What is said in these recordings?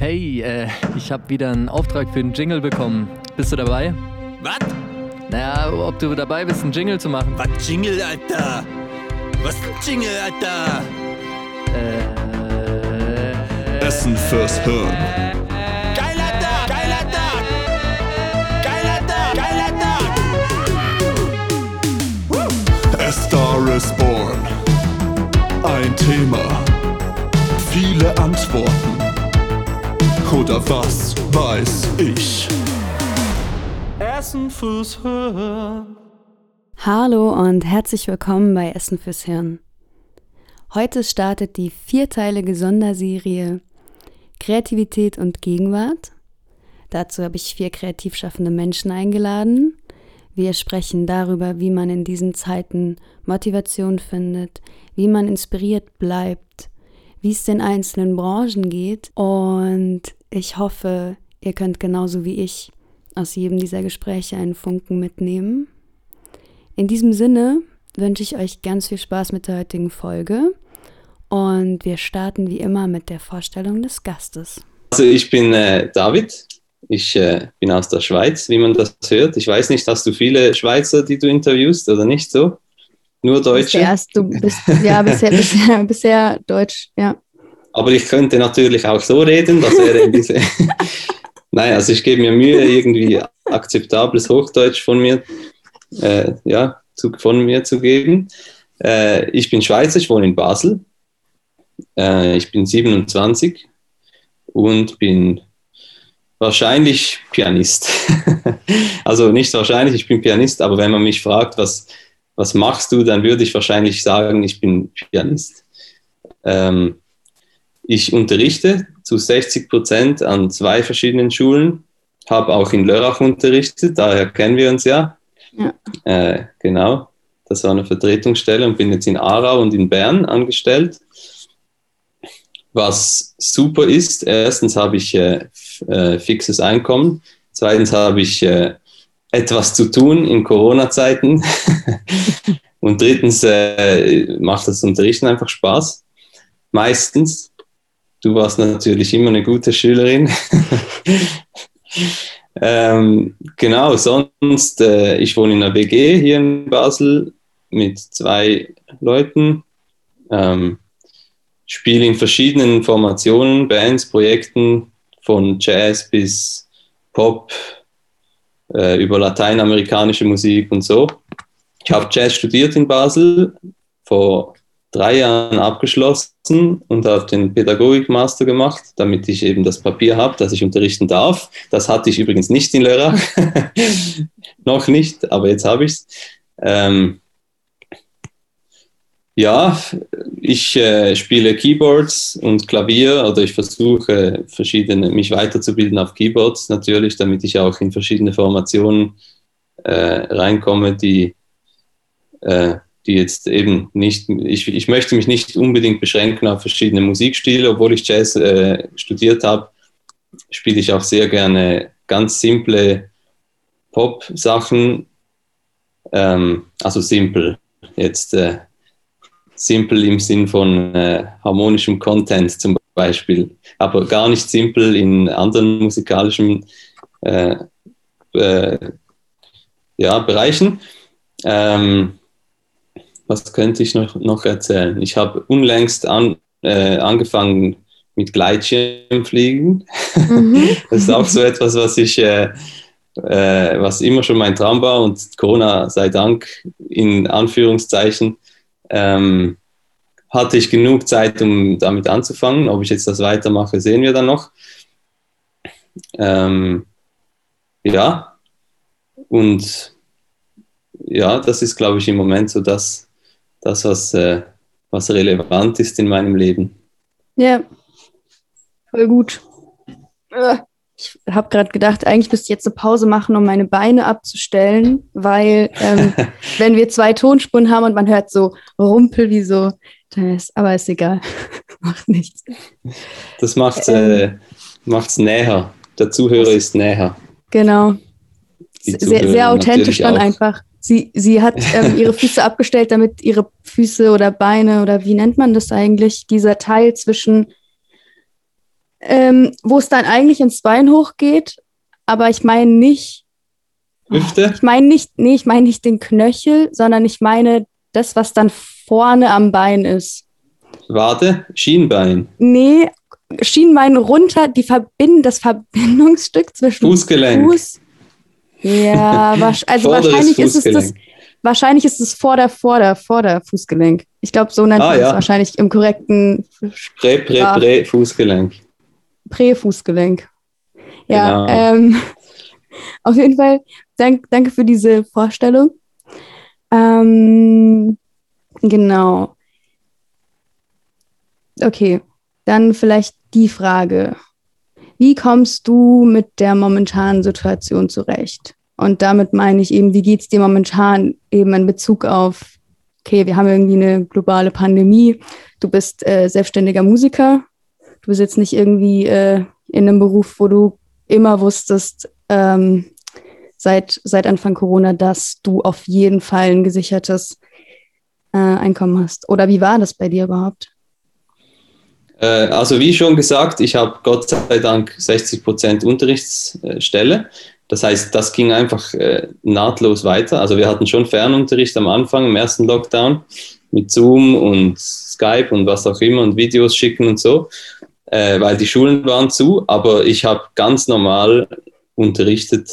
Hey, äh, ich habe wieder einen Auftrag für einen Jingle bekommen. Bist du dabei? Was? Naja, ob du dabei bist, einen Jingle zu machen. Was Jingle, Alter? Was ein Jingle, Alter? Äh. Essen fürs Hirn. Geiler Tag, geiler Tag! Geiler Tag, geiler Tag! A Star is Born. Ein Thema. Viele Antworten. Oder was weiß ich? Essen fürs Hirn. Hallo und herzlich willkommen bei Essen fürs Hirn. Heute startet die vierteilige Sonderserie Kreativität und Gegenwart. Dazu habe ich vier kreativ schaffende Menschen eingeladen. Wir sprechen darüber, wie man in diesen Zeiten Motivation findet, wie man inspiriert bleibt, wie es den einzelnen Branchen geht und ich hoffe, ihr könnt genauso wie ich aus jedem dieser Gespräche einen Funken mitnehmen. In diesem Sinne wünsche ich euch ganz viel Spaß mit der heutigen Folge und wir starten wie immer mit der Vorstellung des Gastes. Also ich bin äh, David, ich äh, bin aus der Schweiz, wie man das hört. Ich weiß nicht, hast du viele Schweizer, die du interviewst oder nicht so? Nur Deutsche? Erst, du bist ja bisher, bisher, bisher Deutsch, ja. Aber ich könnte natürlich auch so reden, das wäre diese. Nein, also ich gebe mir Mühe, irgendwie akzeptables Hochdeutsch von mir, äh, ja, zu, von mir zu geben. Äh, ich bin Schweizer, ich wohne in Basel. Äh, ich bin 27 und bin wahrscheinlich Pianist. also nicht wahrscheinlich, ich bin Pianist, aber wenn man mich fragt, was, was machst du, dann würde ich wahrscheinlich sagen, ich bin Pianist. Ähm, ich unterrichte zu 60 Prozent an zwei verschiedenen Schulen, habe auch in Lörrach unterrichtet, daher kennen wir uns ja. Ja. Äh, genau, das war eine Vertretungsstelle und bin jetzt in Aarau und in Bern angestellt. Was super ist, erstens habe ich äh, äh, fixes Einkommen, zweitens habe ich äh, etwas zu tun in Corona-Zeiten und drittens äh, macht das Unterrichten einfach Spaß. Meistens. Du warst natürlich immer eine gute Schülerin. ähm, genau, sonst, äh, ich wohne in einer WG hier in Basel mit zwei Leuten. Ähm, spiele in verschiedenen Formationen, Bands, Projekten, von Jazz bis Pop, äh, über lateinamerikanische Musik und so. Ich habe Jazz studiert in Basel, vor drei Jahren abgeschlossen und habe den Pädagogikmaster gemacht, damit ich eben das Papier habe, dass ich unterrichten darf. Das hatte ich übrigens nicht in Lörrach. Noch nicht, aber jetzt habe ich es. Ähm, ja, ich äh, spiele Keyboards und Klavier oder ich versuche verschiedene, mich weiterzubilden auf Keyboards natürlich, damit ich auch in verschiedene Formationen äh, reinkomme, die, äh, die jetzt eben nicht, ich, ich möchte mich nicht unbedingt beschränken auf verschiedene Musikstile, obwohl ich Jazz äh, studiert habe, spiele ich auch sehr gerne ganz simple Pop-Sachen, ähm, also simpel jetzt äh, simpel im Sinn von äh, harmonischem Content zum Beispiel, aber gar nicht simpel in anderen musikalischen äh, äh, ja, Bereichen. Ähm, was könnte ich noch, noch erzählen? Ich habe unlängst an, äh, angefangen mit Gleitschirmfliegen. Mhm. das ist auch so etwas, was ich äh, äh, was immer schon mein Traum war und Corona sei Dank in Anführungszeichen ähm, hatte ich genug Zeit, um damit anzufangen. Ob ich jetzt das weitermache, sehen wir dann noch. Ähm, ja, und ja, das ist, glaube ich, im Moment so das, das was, äh, was relevant ist in meinem Leben. Ja, voll gut. Äh, ich habe gerade gedacht, eigentlich müsste ich jetzt eine Pause machen, um meine Beine abzustellen, weil ähm, wenn wir zwei Tonspuren haben und man hört so Rumpel wie so, dann ist, aber ist egal, macht nichts. Das macht es ähm, äh, näher. Der Zuhörer ist näher. Genau. Sehr, sehr authentisch dann auch. einfach. Sie, sie hat ähm, ihre Füße abgestellt, damit ihre Füße oder Beine oder wie nennt man das eigentlich, dieser Teil zwischen ähm, wo es dann eigentlich ins Bein hochgeht, aber ich meine nicht, Hüfte? ich meine nicht, nee, ich meine nicht den Knöchel, sondern ich meine das, was dann vorne am Bein ist. Wade? Schienbein? Nee, Schienbein runter, die Verbind das Verbindungsstück zwischen Fußgelenk? Fuß. Ja, also wahrscheinlich ist es das, wahrscheinlich ist es vor der, vor der, vor der Fußgelenk. Ich glaube, so nennt Ah, man es ja. wahrscheinlich im korrekten Prä, Prä. Prä, Fußgelenk. Präfußgelenk. Ja, Genau. ähm, auf jeden Fall dank, danke für diese Vorstellung. Ähm, genau. Okay, dann vielleicht die Frage. Wie kommst du mit der momentanen Situation zurecht? Und damit meine ich eben, wie geht es dir momentan eben in Bezug auf, okay, wir haben irgendwie eine globale Pandemie, du bist äh, selbstständiger Musiker, du bist jetzt nicht irgendwie äh, in einem Beruf, wo du immer wusstest, ähm, seit, seit Anfang Corona, dass du auf jeden Fall ein gesichertes äh, Einkommen hast. Oder wie war das bei dir überhaupt? Äh, also wie schon gesagt, ich habe Gott sei Dank 60% Unterrichtsstelle. Das heißt, das ging einfach äh, nahtlos weiter. Also wir hatten schon Fernunterricht am Anfang, im ersten Lockdown, mit Zoom und Skype und was auch immer und Videos schicken und so, äh, weil die Schulen waren zu. Aber ich habe ganz normal unterrichtet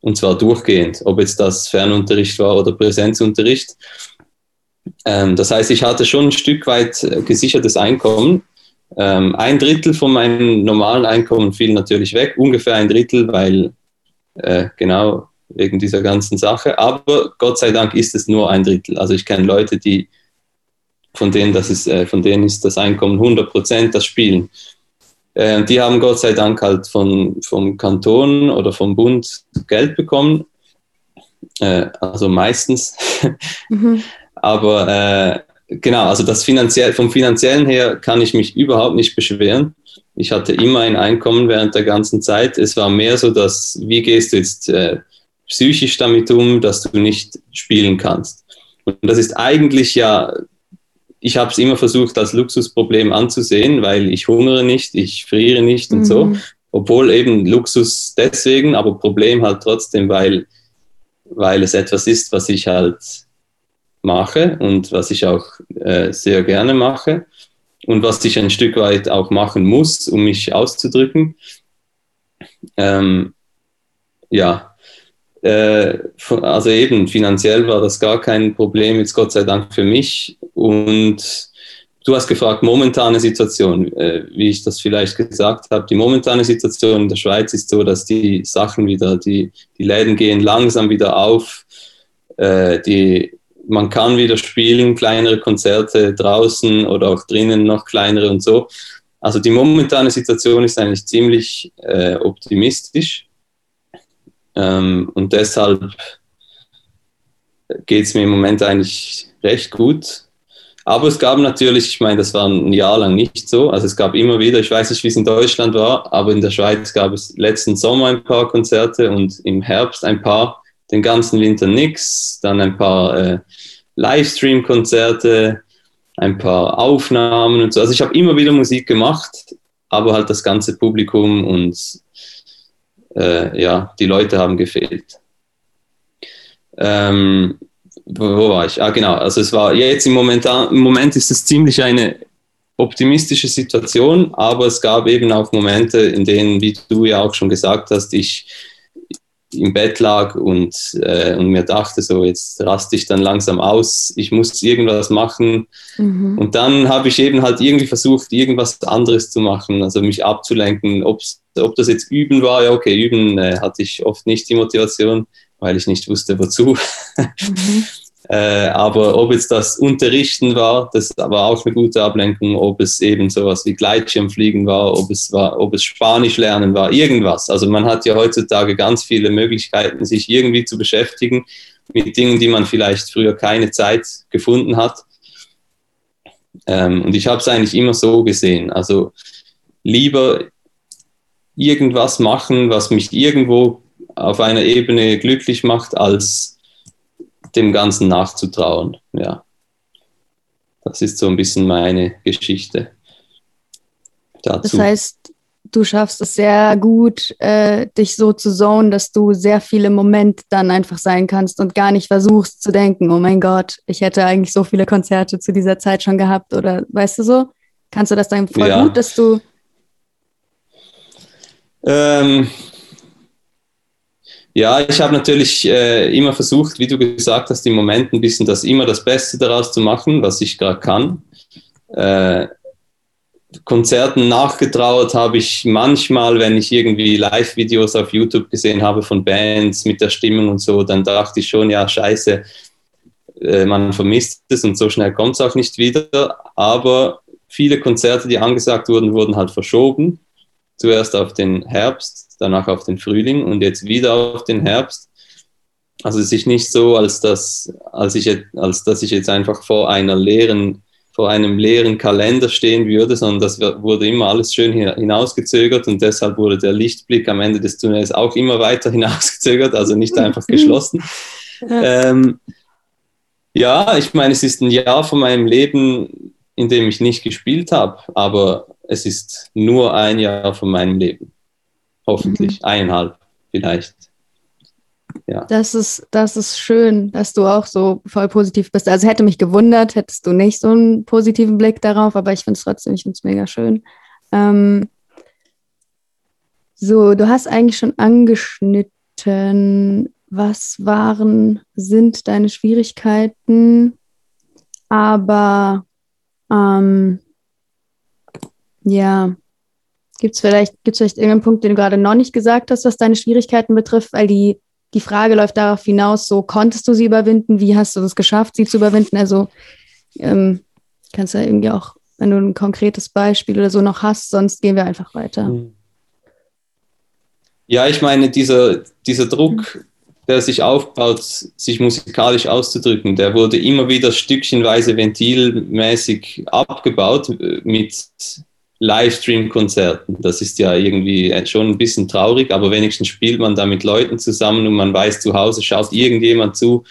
und zwar durchgehend, ob jetzt das Fernunterricht war oder Präsenzunterricht. Ähm, das heißt, ich hatte schon ein Stück weit gesichertes Einkommen. Ähm, ein Drittel von meinem normalen Einkommen fiel natürlich weg, ungefähr ein Drittel, weil äh, genau wegen dieser ganzen Sache. Aber Gott sei Dank ist es nur ein Drittel. Also ich kenne Leute, die von denen, das ist, äh, von denen ist das Einkommen 100 Prozent das Spielen. Äh, die haben Gott sei Dank halt von, vom Kanton oder vom Bund Geld bekommen. Äh, also meistens. Mhm. Aber äh, genau, also das finanziell, vom finanziellen her kann ich mich überhaupt nicht beschweren. Ich hatte immer ein Einkommen während der ganzen Zeit. Es war mehr so, dass, wie gehst du jetzt äh, psychisch damit um, dass du nicht spielen kannst. Und das ist eigentlich ja, ich habe es immer versucht als Luxusproblem anzusehen, weil ich hungere nicht, ich friere nicht und so. Mhm. Obwohl eben Luxus deswegen, aber Problem halt trotzdem, weil, weil es etwas ist, was ich halt mache und was ich auch äh, sehr gerne mache und was ich ein Stück weit auch machen muss, um mich auszudrücken. Ähm, ja, äh, also eben finanziell war das gar kein Problem, jetzt Gott sei Dank für mich. Und du hast gefragt, momentane Situation, äh, wie ich das vielleicht gesagt habe. Die momentane Situation in der Schweiz ist so, dass die Sachen wieder, die, die Läden gehen langsam wieder auf. Äh, die, man kann wieder spielen, kleinere Konzerte draußen oder auch drinnen noch kleinere und so. Also die momentane Situation ist eigentlich ziemlich äh, optimistisch. Ähm, und deshalb geht es mir im Moment eigentlich recht gut. Aber es gab natürlich, ich meine, das war ein Jahr lang nicht so. Also es gab immer wieder, ich weiß nicht, wie es in Deutschland war, aber in der Schweiz gab es letzten Sommer ein paar Konzerte und im Herbst ein paar, den ganzen Winter nix, dann ein paar äh, Livestream-Konzerte, ein paar Aufnahmen und so. Also ich habe immer wieder Musik gemacht, aber halt das ganze Publikum und äh, ja, die Leute haben gefehlt. Ähm, wo, wo war ich? Ah, genau. Also es war jetzt im Moment, im Moment ist es ziemlich eine optimistische Situation, aber es gab eben auch Momente, in denen, wie du ja auch schon gesagt hast, ich im Bett lag und, äh, und mir dachte, so jetzt raste ich dann langsam aus, ich muss irgendwas machen. Mhm. Und dann habe ich eben halt irgendwie versucht, irgendwas anderes zu machen, also mich abzulenken. Ob's, ob das jetzt Üben war, ja okay, Üben äh, hatte ich oft nicht die Motivation, weil ich nicht wusste, wozu. Mhm. Äh, aber ob jetzt das Unterrichten war, das war auch eine gute Ablenkung, ob es eben sowas wie Gleitschirmfliegen war, ob es war, ob es Spanisch lernen war, irgendwas. Also man hat ja heutzutage ganz viele Möglichkeiten, sich irgendwie zu beschäftigen mit Dingen, die man vielleicht früher keine Zeit gefunden hat. Ähm, und ich habe es eigentlich immer so gesehen. Also lieber irgendwas machen, was mich irgendwo auf einer Ebene glücklich macht, als dem Ganzen nachzutrauen. Ja. Das ist so ein bisschen meine Geschichte Das dazu. heißt, du schaffst es sehr gut, äh, dich so zu zonen, dass du sehr viel im Moment dann einfach sein kannst und gar nicht versuchst zu denken, oh mein Gott, ich hätte eigentlich so viele Konzerte zu dieser Zeit schon gehabt oder weißt du so? Kannst du das dann voll ja. gut, dass du. Ähm, ja, ich habe natürlich äh, immer versucht, wie du gesagt hast, im Moment ein bisschen das immer das Beste daraus zu machen, was ich gerade kann. Äh, Konzerten nachgetrauert habe ich manchmal, wenn ich irgendwie Live-Videos auf YouTube gesehen habe von Bands mit der Stimmung und so, dann dachte ich schon, ja, scheiße, äh, man vermisst es und so schnell kommt es auch nicht wieder. Aber viele Konzerte, die angesagt wurden, wurden halt verschoben. Zuerst auf den Herbst, danach auf den Frühling und jetzt wieder auf den Herbst. Also es ist nicht so, als dass, als ich, als dass ich jetzt einfach vor einer leeren vor einem leeren Kalender stehen würde, sondern das wurde immer alles schön hinausgezögert und deshalb wurde der Lichtblick am Ende des Tunnels auch immer weiter hinausgezögert, also nicht einfach geschlossen. Ähm, ja, ich meine, es ist ein Jahr von meinem Leben, in dem ich nicht gespielt habe, aber es ist nur ein Jahr von meinem Leben. Hoffentlich, mhm. eineinhalb vielleicht ja. Das ist, das ist schön, dass du auch so voll positiv bist. Also hätte mich gewundert, hättest du nicht so einen positiven Blick darauf, aber ich finde es trotzdem, ich finde es mega schön. Ähm, so, du hast eigentlich schon angeschnitten, was waren, sind deine Schwierigkeiten, aber ähm, ja, gibt es vielleicht, vielleicht irgendeinen Punkt, den du gerade noch nicht gesagt hast, was deine Schwierigkeiten betrifft, weil die die Frage läuft darauf hinaus, so konntest du sie überwinden, wie hast du es geschafft, sie zu überwinden? Also ähm, kannst du ja irgendwie auch, wenn du ein konkretes Beispiel oder so noch hast, sonst gehen wir einfach weiter. Hm. Ja, ich meine, dieser, dieser Druck, der sich aufbaut, sich musikalisch auszudrücken, der wurde immer wieder stückchenweise ventilmäßig abgebaut mit Livestream-Konzerten. Das ist ja irgendwie schon ein bisschen traurig, aber wenigstens spielt man da mit Leuten zusammen und man weiß, zu Hause schaut irgendjemand zu,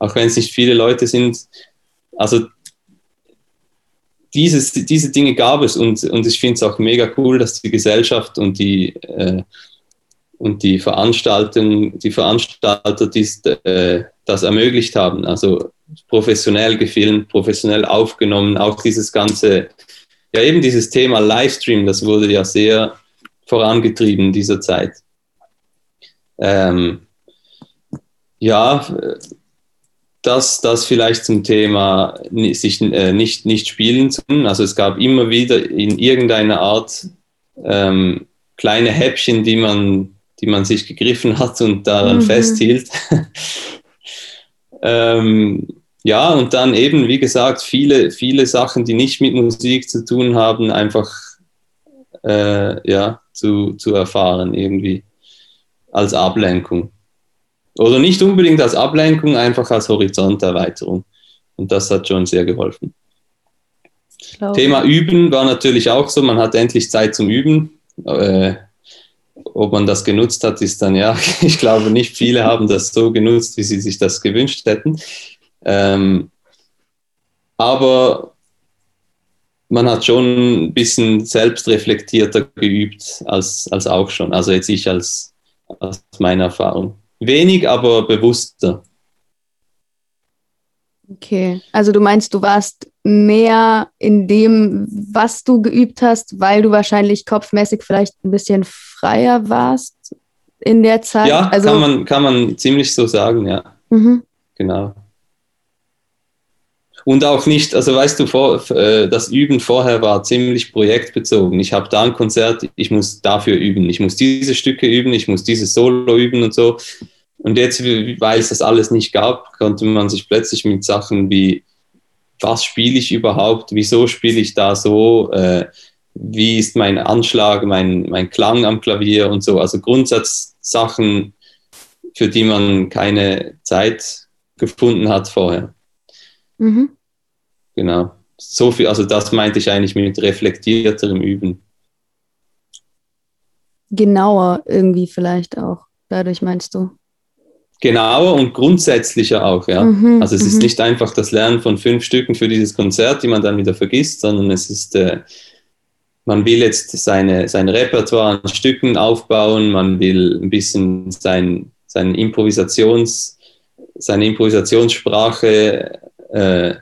auch wenn es nicht viele Leute sind. Also dieses, diese Dinge gab es und, und ich finde es auch mega cool, dass die Gesellschaft und die, äh, und die Veranstaltung, die Veranstalter dies, äh, das ermöglicht haben. Also professionell gefilmt, professionell aufgenommen, auch dieses ganze ja, eben dieses Thema Livestream, das wurde ja sehr vorangetrieben in dieser Zeit. Ähm, ja, das, das vielleicht zum Thema sich äh, nicht, nicht spielen zu können. Also es gab immer wieder in irgendeiner Art ähm, kleine Häppchen, die man, die man sich gegriffen hat und daran mhm. festhielt. ähm, ja, und dann eben, wie gesagt, viele, viele Sachen, die nicht mit Musik zu tun haben, einfach äh, ja, zu, zu erfahren, irgendwie als Ablenkung. Oder nicht unbedingt als Ablenkung, einfach als Horizonterweiterung. Und das hat schon sehr geholfen. Thema Üben war natürlich auch so, man hat endlich Zeit zum Üben. Äh, ob man das genutzt hat, ist dann ja, ich glaube nicht viele haben das so genutzt, wie sie sich das gewünscht hätten. Ähm, aber man hat schon ein bisschen selbstreflektierter geübt als, als auch schon. Also jetzt ich als, als meine Erfahrung. Wenig, aber bewusster. Okay, also du meinst, du warst mehr in dem, was du geübt hast, weil du wahrscheinlich kopfmäßig vielleicht ein bisschen freier warst in der Zeit? Ja, also, kann, man, kann man ziemlich so sagen, ja. Mhm. Genau. Und auch nicht, also weißt du, vor, äh, das Üben vorher war ziemlich projektbezogen. Ich habe da ein Konzert, ich muss dafür üben, ich muss diese Stücke üben, ich muss dieses Solo üben und so. Und jetzt, weil es das alles nicht gab, konnte man sich plötzlich mit Sachen wie, was spiele ich überhaupt, wieso spiele ich da so, äh, wie ist mein Anschlag, mein, mein Klang am Klavier und so. Also Grundsatzsachen, für die man keine Zeit gefunden hat vorher. Mhm. Genau. So viel, also das meinte ich eigentlich mit reflektierterem Üben. Genauer irgendwie vielleicht auch. Dadurch meinst du? Genauer und grundsätzlicher auch, ja. Mhm, also es ist mhm. nicht einfach das Lernen von fünf Stücken für dieses Konzert, die man dann wieder vergisst, sondern es ist äh, man will jetzt seine, sein Repertoire an Stücken aufbauen, man will ein bisschen sein, sein Improvisations, seine Improvisationssprache äh,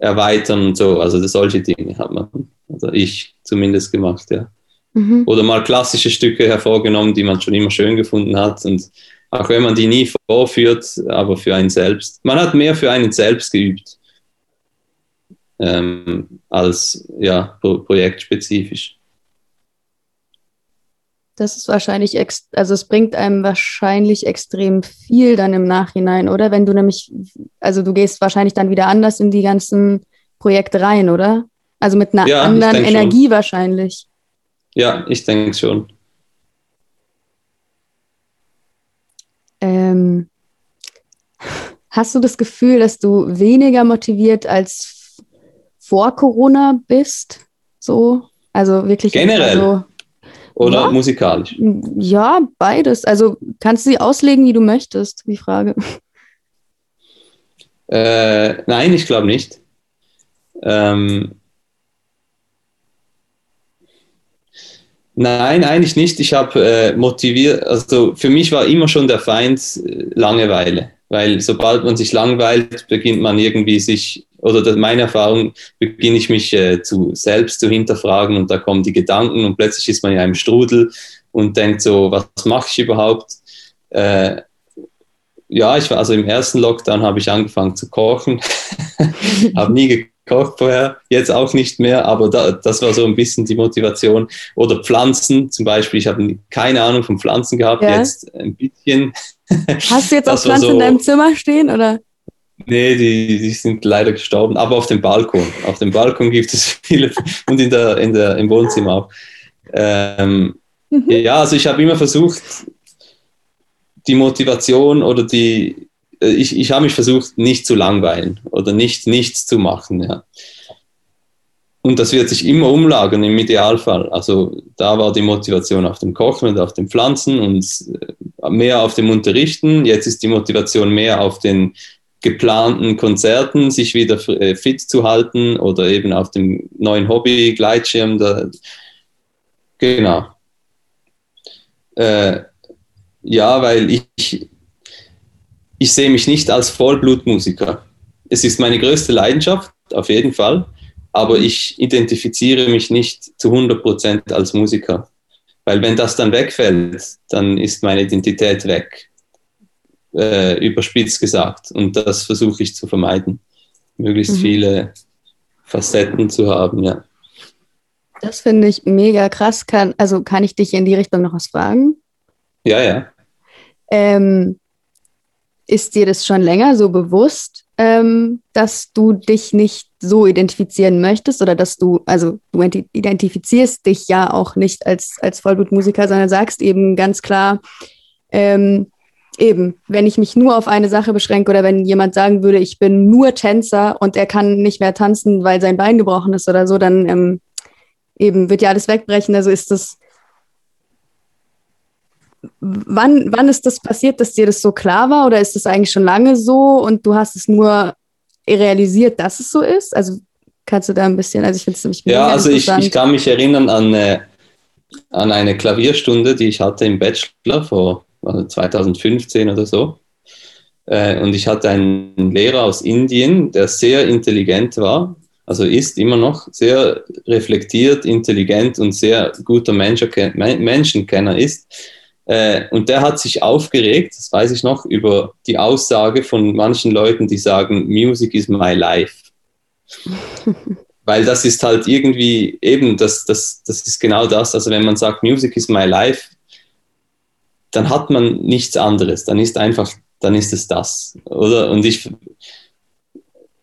erweitern und so. Also solche Dinge hat man, also ich zumindest gemacht, ja. Mhm. Oder mal klassische Stücke hervorgenommen, die man schon immer schön gefunden hat. Und auch wenn man die nie vorführt, aber für einen selbst. Man hat mehr für einen selbst geübt ähm, als ja, pro projektspezifisch. Das ist wahrscheinlich, also es bringt einem wahrscheinlich extrem viel dann im Nachhinein, oder? Wenn du nämlich, also du gehst wahrscheinlich dann wieder anders in die ganzen Projekte rein, oder? Also mit einer ja, anderen Energie schon. wahrscheinlich. Ja, ich denke schon. Ähm, hast du das Gefühl, dass du weniger motiviert als vor Corona bist? So, also wirklich generell. Also, oder ja? musikalisch? Ja, beides. Also kannst du sie auslegen, wie du möchtest, die Frage. Äh, nein, ich glaube nicht. Ähm, nein, eigentlich nicht. Ich habe äh, motiviert, also für mich war immer schon der Feind äh, Langeweile, weil sobald man sich langweilt, beginnt man irgendwie sich oder das, meine Erfahrung, beginne ich mich äh, zu, selbst zu hinterfragen und da kommen die Gedanken und plötzlich ist man in einem Strudel und denkt so, was mache ich überhaupt? Äh, ja, ich war also im ersten Lockdown habe ich angefangen zu kochen, habe nie gekocht vorher, jetzt auch nicht mehr, aber da, das war so ein bisschen die Motivation. Oder Pflanzen zum Beispiel, ich habe keine Ahnung von Pflanzen gehabt, ja. jetzt ein bisschen. Hast du jetzt auch Pflanzen so, in deinem Zimmer stehen oder? Nee, die, die sind leider gestorben, aber auf dem Balkon. Auf dem Balkon gibt es viele und in der, in der, im Wohnzimmer auch. Ähm, mhm. Ja, also ich habe immer versucht, die Motivation oder die, äh, ich, ich habe mich versucht, nicht zu langweilen oder nicht nichts zu machen. Ja. Und das wird sich immer umlagern im Idealfall. Also da war die Motivation auf dem Kochen und auf den Pflanzen und äh, mehr auf dem Unterrichten. Jetzt ist die Motivation mehr auf den geplanten Konzerten sich wieder äh, fit zu halten oder eben auf dem neuen Hobby, Gleitschirm. Da, genau. Äh, ja, weil ich, ich sehe mich nicht als Vollblutmusiker. Es ist meine größte Leidenschaft, auf jeden Fall, aber ich identifiziere mich nicht zu 100% als Musiker. Weil wenn das dann wegfällt, dann ist meine Identität weg äh, überspitzt gesagt. Und das versuche ich zu vermeiden, möglichst mhm. viele Facetten zu haben, ja. Das finde ich mega krass. Kann, also kann ich dich in die Richtung noch was fragen? Ja, ja. Ähm, ist dir das schon länger so bewusst, ähm, dass du dich nicht so identifizieren möchtest oder dass du, also du identifizierst dich ja auch nicht als, als Vollblutmusiker, sondern sagst eben ganz klar, ähm, eben, wenn ich mich nur auf eine Sache beschränke oder wenn jemand sagen würde, ich bin nur Tänzer und er kann nicht mehr tanzen, weil sein Bein gebrochen ist oder so, dann ähm, eben wird ja alles wegbrechen. Also ist das. Wann, wann ist das passiert, dass dir das so klar war oder ist das eigentlich schon lange so und du hast es nur realisiert, dass es so ist? Also kannst du da ein bisschen, also ich finde es nämlich Ja, also ich, ich kann mich erinnern an, äh, an eine Klavierstunde, die ich hatte im Bachelor vor also 2015 oder so. Äh, und ich hatte einen Lehrer aus Indien, der sehr intelligent war, also ist immer noch sehr reflektiert, intelligent und sehr guter Menschenkenner ist. Äh, und der hat sich aufgeregt, das weiß ich noch, über die Aussage von manchen Leuten, die sagen, Music is my life. Weil das ist halt irgendwie eben, das, das, das ist genau das. Also wenn man sagt, Music is my life, dann hat man nichts anderes. Dann ist einfach, dann ist es das. Oder? Und ich,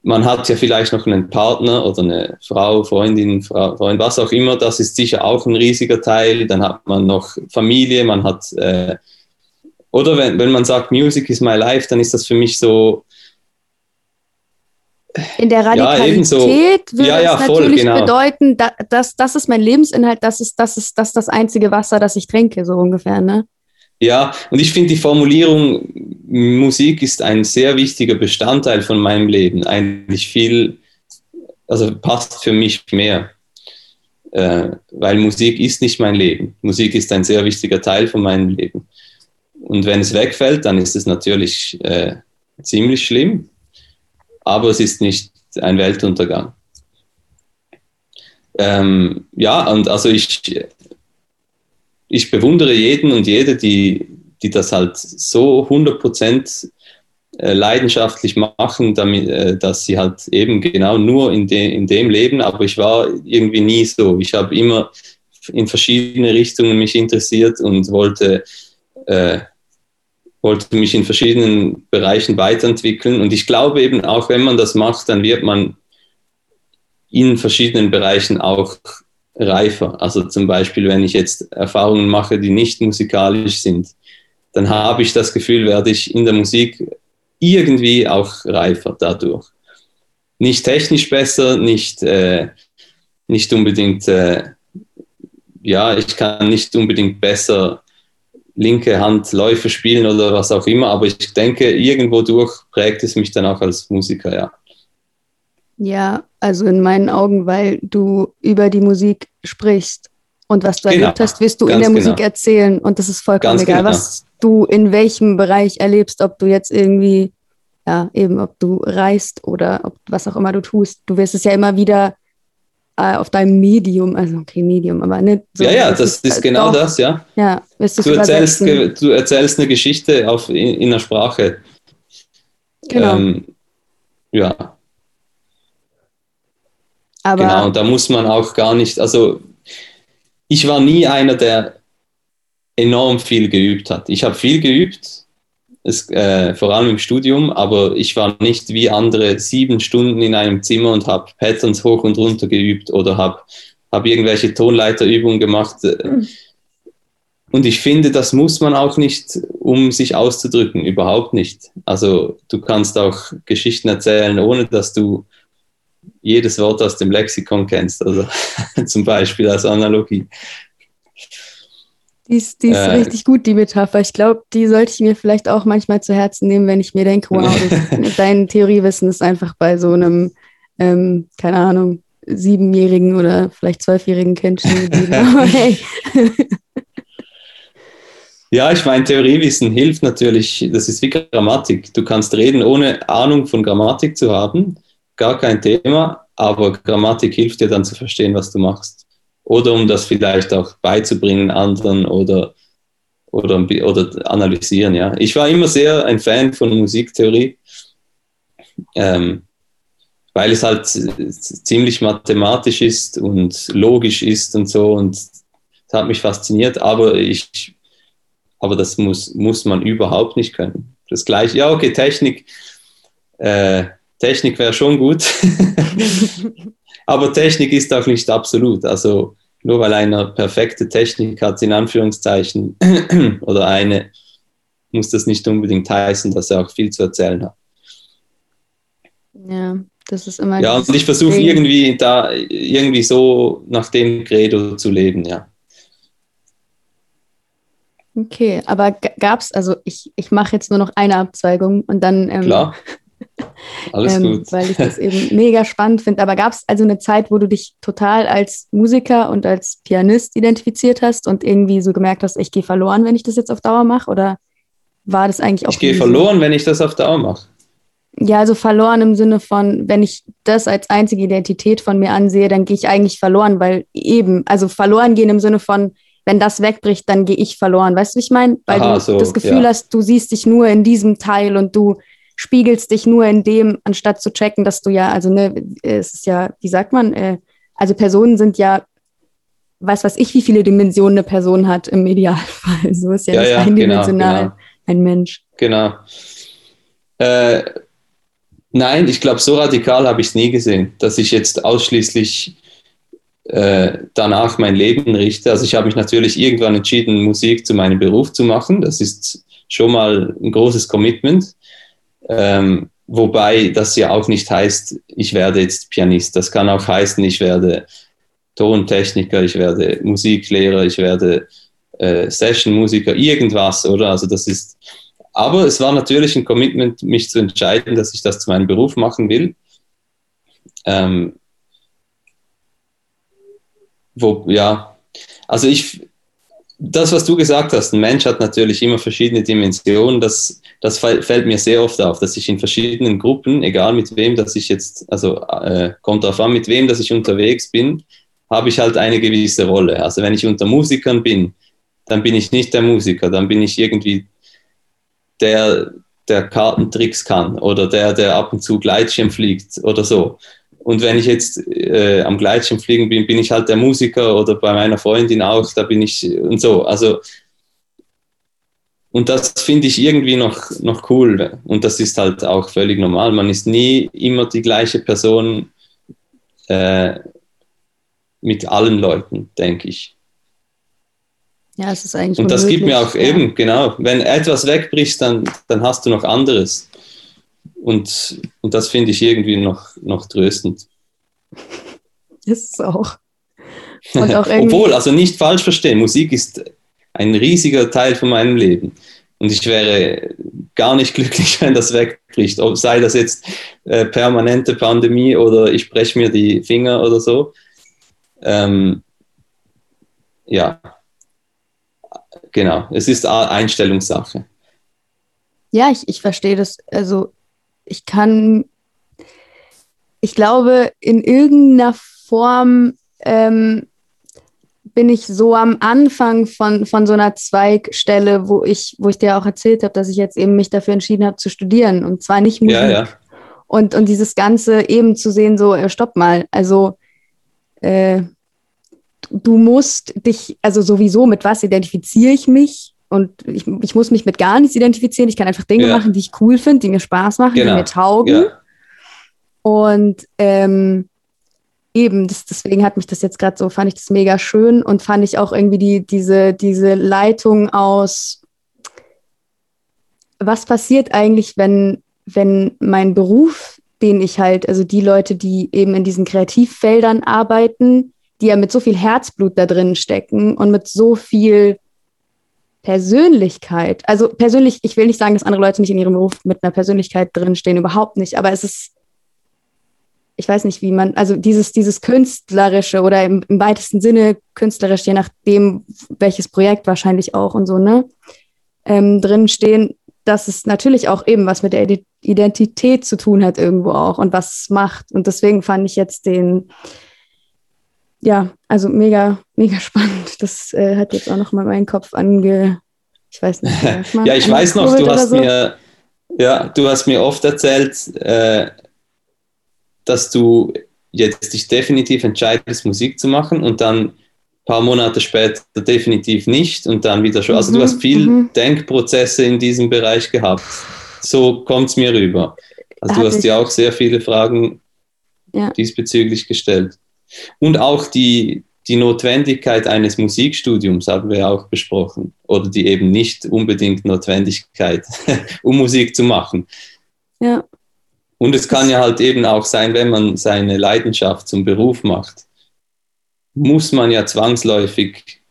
man hat ja vielleicht noch einen Partner oder eine Frau, Freundin, Frau, Freund, was auch immer. Das ist sicher auch ein riesiger Teil. Dann hat man noch Familie, man hat, äh, oder wenn, wenn man sagt, Music is my life, dann ist das für mich so, in der Radikalität ja, würde ja, ja, es voll, natürlich genau. bedeuten, dass das ist mein Lebensinhalt, das ist, das ist das, ist das einzige Wasser, das ich trinke, so ungefähr, ne? Ja, und ich finde die Formulierung, Musik ist ein sehr wichtiger Bestandteil von meinem Leben, eigentlich viel, also passt für mich mehr. äh, weil Musik ist nicht mein Leben. Musik ist ein sehr wichtiger Teil von meinem Leben. Und wenn es wegfällt, dann ist es natürlich äh, ziemlich schlimm, aber es ist nicht ein Weltuntergang. Ähm, ja, und also ich, ich bewundere jeden und jede, die, die das halt so 100% äh, leidenschaftlich machen, damit, äh, dass sie halt eben genau nur in, de, in dem leben. Aber ich war irgendwie nie so. Ich habe immer in verschiedene Richtungen mich interessiert und wollte, äh, wollte mich in verschiedenen Bereichen weiterentwickeln. Und ich glaube eben auch, wenn man das macht, dann wird man in verschiedenen Bereichen auch reifer. Also zum Beispiel, wenn ich jetzt Erfahrungen mache, die nicht musikalisch sind, dann habe ich das Gefühl, werde ich in der Musik irgendwie auch reifer dadurch. Nicht technisch besser, nicht, äh, nicht unbedingt, äh, ja, ich kann nicht unbedingt besser linke Hand Läufe spielen oder was auch immer, aber ich denke, irgendwo durch prägt es mich dann auch als Musiker, ja. Ja, also in meinen Augen, weil du über die Musik sprichst und was du Genau, erlebt hast, wirst du in ganz der Musik genau. erzählen und das ist vollkommen Ganz egal, genau. was du in welchem Bereich erlebst, ob du jetzt irgendwie, ja, eben, ob du reist oder ob was auch immer du tust. Du wirst es ja immer wieder äh, auf deinem Medium, also okay, Medium, aber nicht so. ja, ja, das ist äh, genau doch, das, ja. Ja, wirst du erzählst, du erzählst eine Geschichte auf, in, in einer Sprache. Genau. Ähm, ja, aber genau. Da muss man auch gar nicht, also ich war nie einer, der enorm viel geübt hat. Ich habe viel geübt, es, äh, vor allem im Studium, aber ich war nicht wie andere sieben Stunden in einem Zimmer und habe Patterns hoch und runter geübt oder habe hab irgendwelche Tonleiterübungen gemacht. Und ich finde, das muss man auch nicht, um sich auszudrücken, überhaupt nicht. Also du kannst auch Geschichten erzählen, ohne dass du jedes Wort aus dem Lexikon kennst, also zum Beispiel als Analogie. Die ist, die ist Äh, richtig gut, die Metapher. Ich glaube, die sollte ich mir vielleicht auch manchmal zu Herzen nehmen, wenn ich mir denke, wow, das, dein Theoriewissen ist einfach bei so einem, ähm, keine Ahnung, siebenjährigen oder vielleicht zwölfjährigen Kind. Aber hey, Ja, ich meine, Theoriewissen hilft natürlich, das ist wie Grammatik. Du kannst reden, ohne Ahnung von Grammatik zu haben, gar kein Thema, aber Grammatik hilft dir dann zu verstehen, was du machst. Oder um das vielleicht auch beizubringen anderen oder, oder, oder analysieren. Ja. Ich war immer sehr ein Fan von Musiktheorie, ähm, weil es halt ziemlich mathematisch ist und logisch ist und so und es hat mich fasziniert, aber ich aber das muss, muss man überhaupt nicht können. Das gleiche, ja, okay, Technik, äh, Technik wäre schon gut, aber Technik ist auch nicht absolut. Also nur weil einer perfekte Technik hat, in Anführungszeichen, oder eine, muss das nicht unbedingt heißen, dass er auch viel zu erzählen hat. ja, das ist immer. Ja, und ich versuche irgendwie da, irgendwie so nach dem Credo zu leben, ja. Okay, aber gab es, also ich, ich mache jetzt nur noch eine Abzweigung und dann. Ähm, Klar. Alles ähm, gut. Weil ich das eben mega spannend finde. Aber gab es also eine Zeit, wo du dich total als Musiker und als Pianist identifiziert hast und irgendwie so gemerkt hast, ich gehe verloren, wenn ich das jetzt auf Dauer mache? Oder war das eigentlich auch. Ich gehe verloren, wenn ich das auf Dauer mache. Ja, also verloren im Sinne von, wenn ich das als einzige Identität von mir ansehe, dann gehe ich eigentlich verloren, weil eben, also verloren gehen im Sinne von, wenn das wegbricht, dann gehe ich verloren. Weißt du, wie ich meine? Weil Aha, du so, das Gefühl ja. hast, du siehst dich nur in diesem Teil und du spiegelst dich nur in dem, anstatt zu checken, dass du ja, also ne, es ist ja, wie sagt man, äh, also Personen sind ja, weiß was ich, wie viele Dimensionen eine Person hat im Idealfall. So ist ja, Ja, nicht ja, eindimensional genau, genau. ein Mensch. Genau. Äh, nein, ich glaube, so radikal habe ich es nie gesehen, dass ich jetzt ausschließlich äh, danach mein Leben richte. Also ich habe mich natürlich irgendwann entschieden, Musik zu meinem Beruf zu machen. Das ist schon mal ein großes Commitment. Ähm, wobei das ja auch nicht heißt, ich werde jetzt Pianist. Das kann auch heißen, ich werde Tontechniker, ich werde Musiklehrer, ich werde äh, Sessionmusiker, irgendwas, oder? Also das ist, aber es war natürlich ein Commitment, mich zu entscheiden, dass ich das zu meinem Beruf machen will. Ähm, wo, ja, also ich, das, was du gesagt hast, ein Mensch hat natürlich immer verschiedene Dimensionen. Das, das fällt mir sehr oft auf, dass ich in verschiedenen Gruppen, egal mit wem, dass ich jetzt, also äh, kommt darauf an, mit wem, dass ich unterwegs bin, habe ich halt eine gewisse Rolle. Also wenn ich unter Musikern bin, dann bin ich nicht der Musiker, dann bin ich irgendwie der, der Kartentricks kann oder der, der ab und zu Gleitschirm fliegt oder so. Und wenn ich jetzt äh, am Gleitschirm fliegen bin, bin ich halt der Musiker oder bei meiner Freundin auch, da bin ich und so. Also, und das finde ich irgendwie noch, noch cool. Und das ist halt auch völlig normal. Man ist nie immer die gleiche Person äh, mit allen Leuten, denke ich. Ja, es ist eigentlich. Und das gibt mir auch ja. eben, genau, wenn etwas wegbricht, dann, dann hast du noch anderes. Und, und das finde ich irgendwie noch, noch tröstend. Ist es auch. auch Obwohl, also nicht falsch verstehen, Musik ist ein riesiger Teil von meinem Leben. Und ich wäre gar nicht glücklich, wenn das wegbricht. Ob, sei das jetzt äh, permanente Pandemie oder ich breche mir die Finger oder so. Ähm, ja, genau. Es ist Einstellungssache. Ja, ich, ich verstehe das. Also ich kann, ich glaube, in irgendeiner Form ähm, bin ich so am Anfang von, von so einer Zweigstelle, wo ich, wo ich dir auch erzählt habe, dass ich jetzt eben mich dafür entschieden habe zu studieren und zwar nicht Musik. Ja, ja. Und, und dieses Ganze eben zu sehen, so, äh, stopp mal, also äh, du musst dich, also sowieso, mit was identifiziere ich mich? Und ich, ich muss mich mit gar nichts identifizieren. Ich kann einfach Dinge ja. machen, die ich cool finde, die mir Spaß machen, genau. die mir taugen. Ja. Und ähm, eben, das, deswegen hat mich das jetzt gerade so, fand ich das mega schön und fand ich auch irgendwie die, diese, diese Leitung aus, was passiert eigentlich, wenn, wenn mein Beruf, den ich halt, also die Leute, die eben in diesen Kreativfeldern arbeiten, die ja mit so viel Herzblut da drin stecken und mit so viel Persönlichkeit. Also persönlich, ich will nicht sagen, dass andere Leute nicht in ihrem Beruf mit einer Persönlichkeit drinstehen, überhaupt nicht, aber es ist, ich weiß nicht, wie man, also dieses, dieses Künstlerische oder im, im weitesten Sinne künstlerisch, je nachdem, welches Projekt wahrscheinlich auch und so, ne, ähm, drinstehen, dass es natürlich auch eben was mit der Identität zu tun hat irgendwo auch und was es macht. Und deswegen fand ich jetzt den, ja, also mega, mega spannend. Das äh, hat jetzt auch noch mal meinen Kopf ange. Ich weiß nicht. ja, ich weiß noch, du hast so. mir, ja, du hast mir oft erzählt, äh, dass du jetzt dich definitiv entscheidest, Musik zu machen und dann ein paar Monate später definitiv nicht und dann wieder schon. Also du mhm, hast viel mhm. Denkprozesse in diesem Bereich gehabt. So kommt es mir rüber. Also du hast dir auch sehr viele Fragen ja. diesbezüglich gestellt. Und auch die, die Notwendigkeit eines Musikstudiums haben wir auch besprochen. Oder die eben nicht unbedingt Notwendigkeit, um Musik zu machen. Ja. Und es kann ja halt eben auch sein, wenn man seine Leidenschaft zum Beruf macht, muss man ja zwangsläufig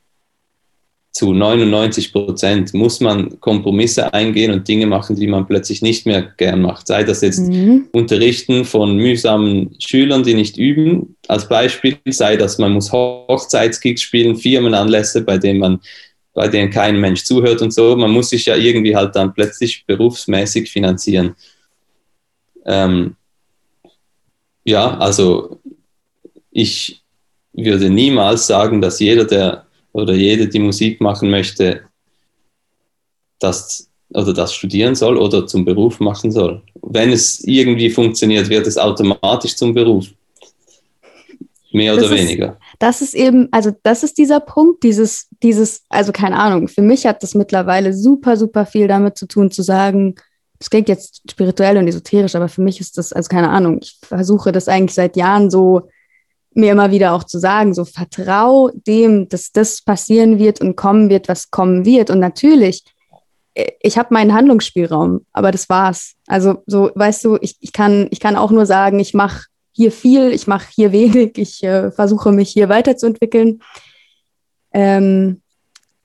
zu 99 Prozent muss man Kompromisse eingehen und Dinge machen, die man plötzlich nicht mehr gern macht. Sei das jetzt mhm. Unterrichten von mühsamen Schülern, die nicht üben, als Beispiel, sei das, man muss Hochzeitsgigs spielen, Firmenanlässe, bei denen man bei denen kein Mensch zuhört und so. Man muss sich ja irgendwie halt dann plötzlich berufsmäßig finanzieren. Ähm, ja, also ich würde niemals sagen, dass jeder, der oder jede, die Musik machen möchte, das oder das studieren soll oder zum Beruf machen soll. Wenn es irgendwie funktioniert, wird es automatisch zum Beruf. Mehr oder das weniger. Ist, das ist eben, also das ist dieser Punkt, dieses, dieses, also keine Ahnung, für mich hat das mittlerweile super, super viel damit zu tun, zu sagen, das klingt jetzt spirituell und esoterisch, aber für mich ist das, also keine Ahnung, ich versuche das eigentlich seit Jahren so mir immer wieder auch zu sagen, so vertrau dem, dass das passieren wird und kommen wird, was kommen wird. Und natürlich, äh, ich habe meinen Handlungsspielraum, aber das war's. Also so, weißt du, ich, ich, kann, ich kann auch nur sagen, ich mache hier viel, ich mache hier wenig, ich äh, versuche mich hier weiterzuentwickeln. Ähm,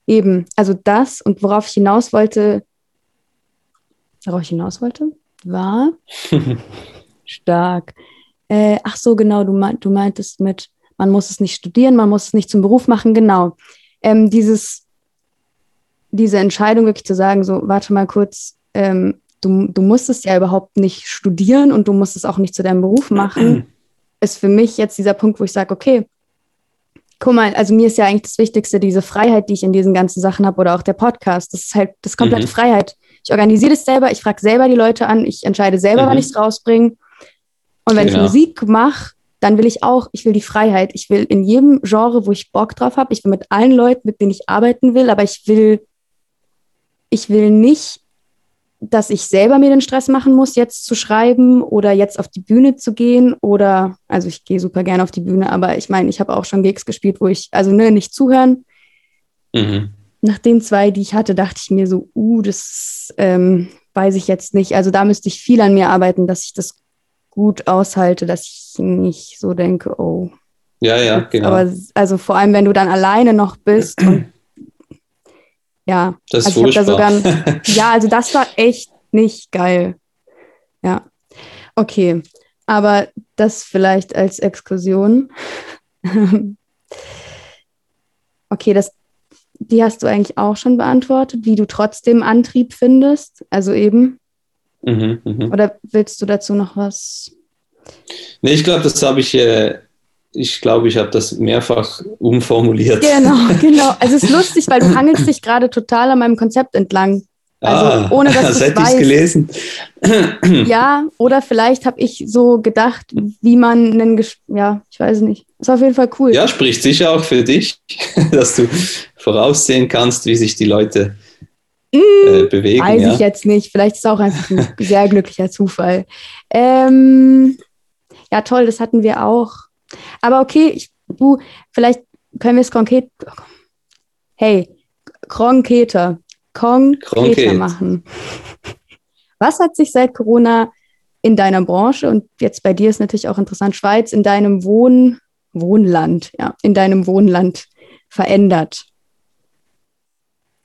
eben, also das und worauf ich hinaus wollte, worauf ich hinaus wollte, war stark. Äh, ach so, genau, du, du meintest mit, man muss es nicht studieren, man muss es nicht zum Beruf machen, genau. Ähm, dieses, diese Entscheidung wirklich zu sagen, so, warte mal kurz, ähm, du, du musst es ja überhaupt nicht studieren und du musst es auch nicht zu deinem Beruf machen, ist für mich jetzt dieser Punkt, wo ich sage, okay, guck mal, also mir ist ja eigentlich das Wichtigste, diese Freiheit, die ich in diesen ganzen Sachen habe oder auch der Podcast. Das ist halt das komplette mhm. Freiheit. Ich organisiere das selber, ich frage selber die Leute an, ich entscheide selber, mhm. wann ich es rausbringe. Und wenn genau. ich Musik mache, dann will ich auch, ich will die Freiheit. Ich will in jedem Genre, wo ich Bock drauf habe, ich will mit allen Leuten, mit denen ich arbeiten will, aber ich will, ich will nicht dass ich selber mir den Stress machen muss, jetzt zu schreiben oder jetzt auf die Bühne zu gehen oder, also ich gehe super gerne auf die Bühne, aber ich meine, ich habe auch schon Gigs gespielt, wo ich, also ne, nicht zuhören. Mhm. Nach den zwei, die ich hatte, dachte ich mir so, uh, das ähm, weiß ich jetzt nicht. Also da müsste ich viel an mir arbeiten, dass ich das gut aushalte, dass ich nicht so denke, oh. Ja, ja, genau. Aber also vor allem, wenn du dann alleine noch bist und ja, das also ich da sogar ein, ja, also das war echt nicht geil. Ja, okay, aber das vielleicht als Exkursion. okay, das, die hast du eigentlich auch schon beantwortet, wie du trotzdem Antrieb findest, also eben. Mhm, mh. Oder willst du dazu noch was? Nee, ich glaube, das habe ich äh, ich glaube, ich habe das mehrfach umformuliert. Genau, genau. Also es ist lustig, weil du hangelst dich gerade total an meinem Konzept entlang. Also ah, ohne dass das hätte ich gelesen. Ja, oder vielleicht habe ich so gedacht, wie man einen, Ges ja, ich weiß nicht. Ist auf jeden Fall cool. Ja, spricht sicher auch für dich, dass du voraussehen kannst, wie sich die Leute äh, bewegen. Weiß ja? ich jetzt nicht. Vielleicht ist es auch einfach ein sehr glücklicher Zufall. Ähm, ja, toll, das hatten wir auch aber okay, ich, du, vielleicht können wir es konkret. Hey, Kronketer. Konkreter machen. Was hat sich seit Corona in deiner Branche und jetzt bei dir ist natürlich auch interessant, Schweiz, in deinem Wohn Wohnland, ja, in deinem Wohnland verändert?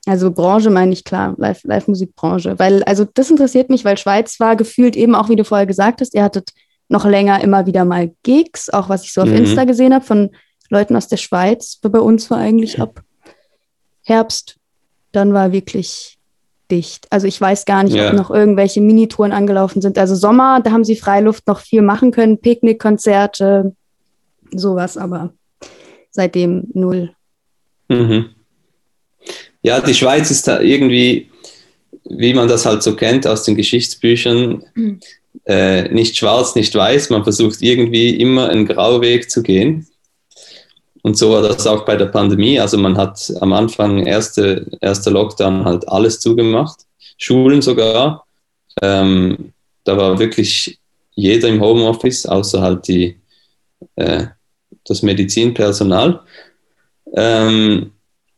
Also Branche meine ich klar, Live-Musikbranche. Live weil, also das interessiert mich, weil Schweiz war gefühlt eben auch, wie du vorher gesagt hast, ihr hattet noch länger immer wieder mal Gigs, auch was ich so auf mhm. Insta gesehen habe von Leuten aus der Schweiz. Bei uns war eigentlich ab Herbst, dann war wirklich dicht. Also ich weiß gar nicht, ja. ob noch irgendwelche Minitouren angelaufen sind. Also Sommer, da haben sie Freiluft noch viel machen können, Picknickkonzerte, sowas, aber seitdem null. Mhm. Ja, die Schweiz ist da irgendwie, wie man das halt so kennt aus den Geschichtsbüchern, mhm äh, nicht schwarz, nicht weiß. Man versucht irgendwie immer einen Grauweg zu gehen. Und so war das auch bei der Pandemie. Also man hat am Anfang, erste, erster Lockdown, halt alles zugemacht, Schulen sogar. Ähm, da war wirklich jeder im Homeoffice, außer halt die, äh, das Medizinpersonal. Ähm,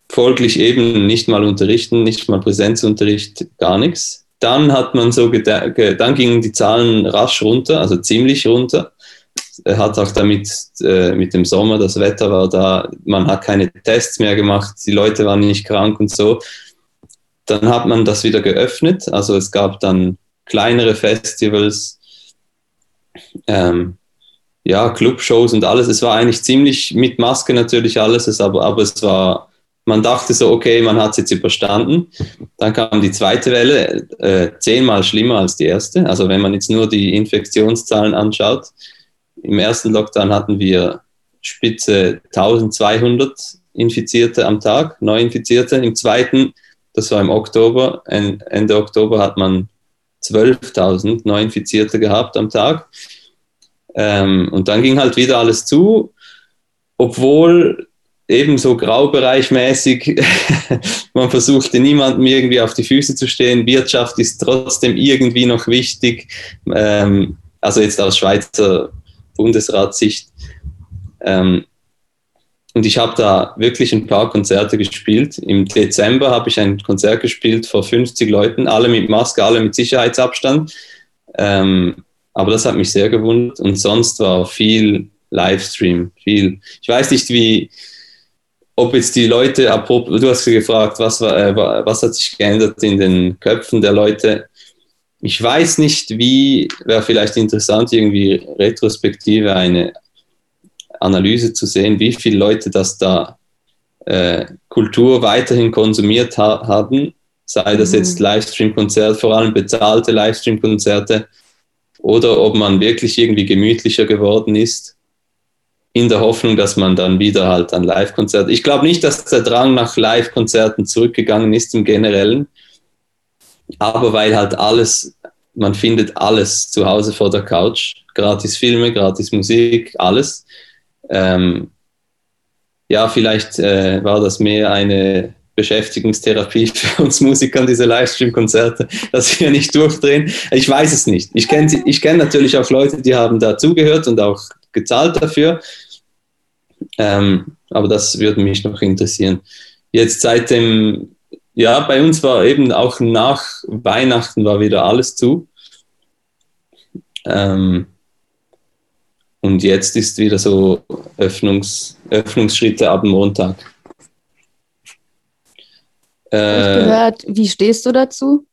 folglich eben nicht mal unterrichten, nicht mal Präsenzunterricht, gar nichts dann hat man so, dann gingen die Zahlen rasch runter, also ziemlich runter. Hat auch damit äh, mit dem Sommer, das Wetter war da, man hat keine Tests mehr gemacht, die Leute waren nicht krank und so. Dann hat man das wieder geöffnet, also es gab dann kleinere Festivals, ähm, ja, Clubshows und alles. Es war eigentlich ziemlich mit Maske natürlich alles, aber, aber es war man dachte so, okay, man hat es jetzt überstanden. Dann kam die zweite Welle, äh, zehnmal schlimmer als die erste. Also wenn man jetzt nur die Infektionszahlen anschaut, im ersten Lockdown hatten wir Spitze 1200 Infizierte am Tag, Neuinfizierte. Im zweiten, das war im Oktober, Ende Oktober hat man 12.000 Neuinfizierte gehabt am Tag. Ähm, und dann ging halt wieder alles zu, obwohl ebenso graubereichmäßig. Man versuchte niemandem irgendwie auf die Füße zu stehen. Wirtschaft ist trotzdem irgendwie noch wichtig. Ähm, also jetzt aus Schweizer Bundesratssicht. Ähm, und ich habe da wirklich ein paar Konzerte gespielt. Im Dezember habe ich ein Konzert gespielt vor 50 Leuten, alle mit Maske, alle mit Sicherheitsabstand. Ähm, aber das hat mich sehr gewundert. Und sonst war viel Livestream, viel. Ich weiß nicht, wie, ob jetzt die Leute, du hast gefragt, was, äh, was hat sich geändert in den Köpfen der Leute. Ich weiß nicht, wie, wäre vielleicht interessant, irgendwie retrospektive eine Analyse zu sehen, wie viele Leute das da äh, Kultur weiterhin konsumiert ha haben, sei das mhm. jetzt Livestream-Konzerte, vor allem bezahlte Livestream-Konzerte, oder ob man wirklich irgendwie gemütlicher geworden ist, in der Hoffnung, dass man dann wieder halt an Live-Konzerte. Ich glaube nicht, dass der Drang nach Live-Konzerten zurückgegangen ist im Generellen, aber weil halt alles, man findet alles zu Hause vor der Couch, gratis Filme, gratis Musik, alles. Ähm, ja, vielleicht äh, war das mehr eine Beschäftigungstherapie für uns Musiker, diese Livestream-Konzerte, dass wir nicht durchdrehen. Ich weiß es nicht. Ich kenne ich kenn natürlich auch Leute, die haben da zugehört und auch gezahlt dafür. Ähm, aber das würde mich noch interessieren. Jetzt seit dem, ja, bei uns war eben auch nach Weihnachten war wieder alles zu. Ähm, und jetzt ist wieder so Öffnungs, Öffnungsschritte ab Montag. Äh, gehört, wie stehst du dazu?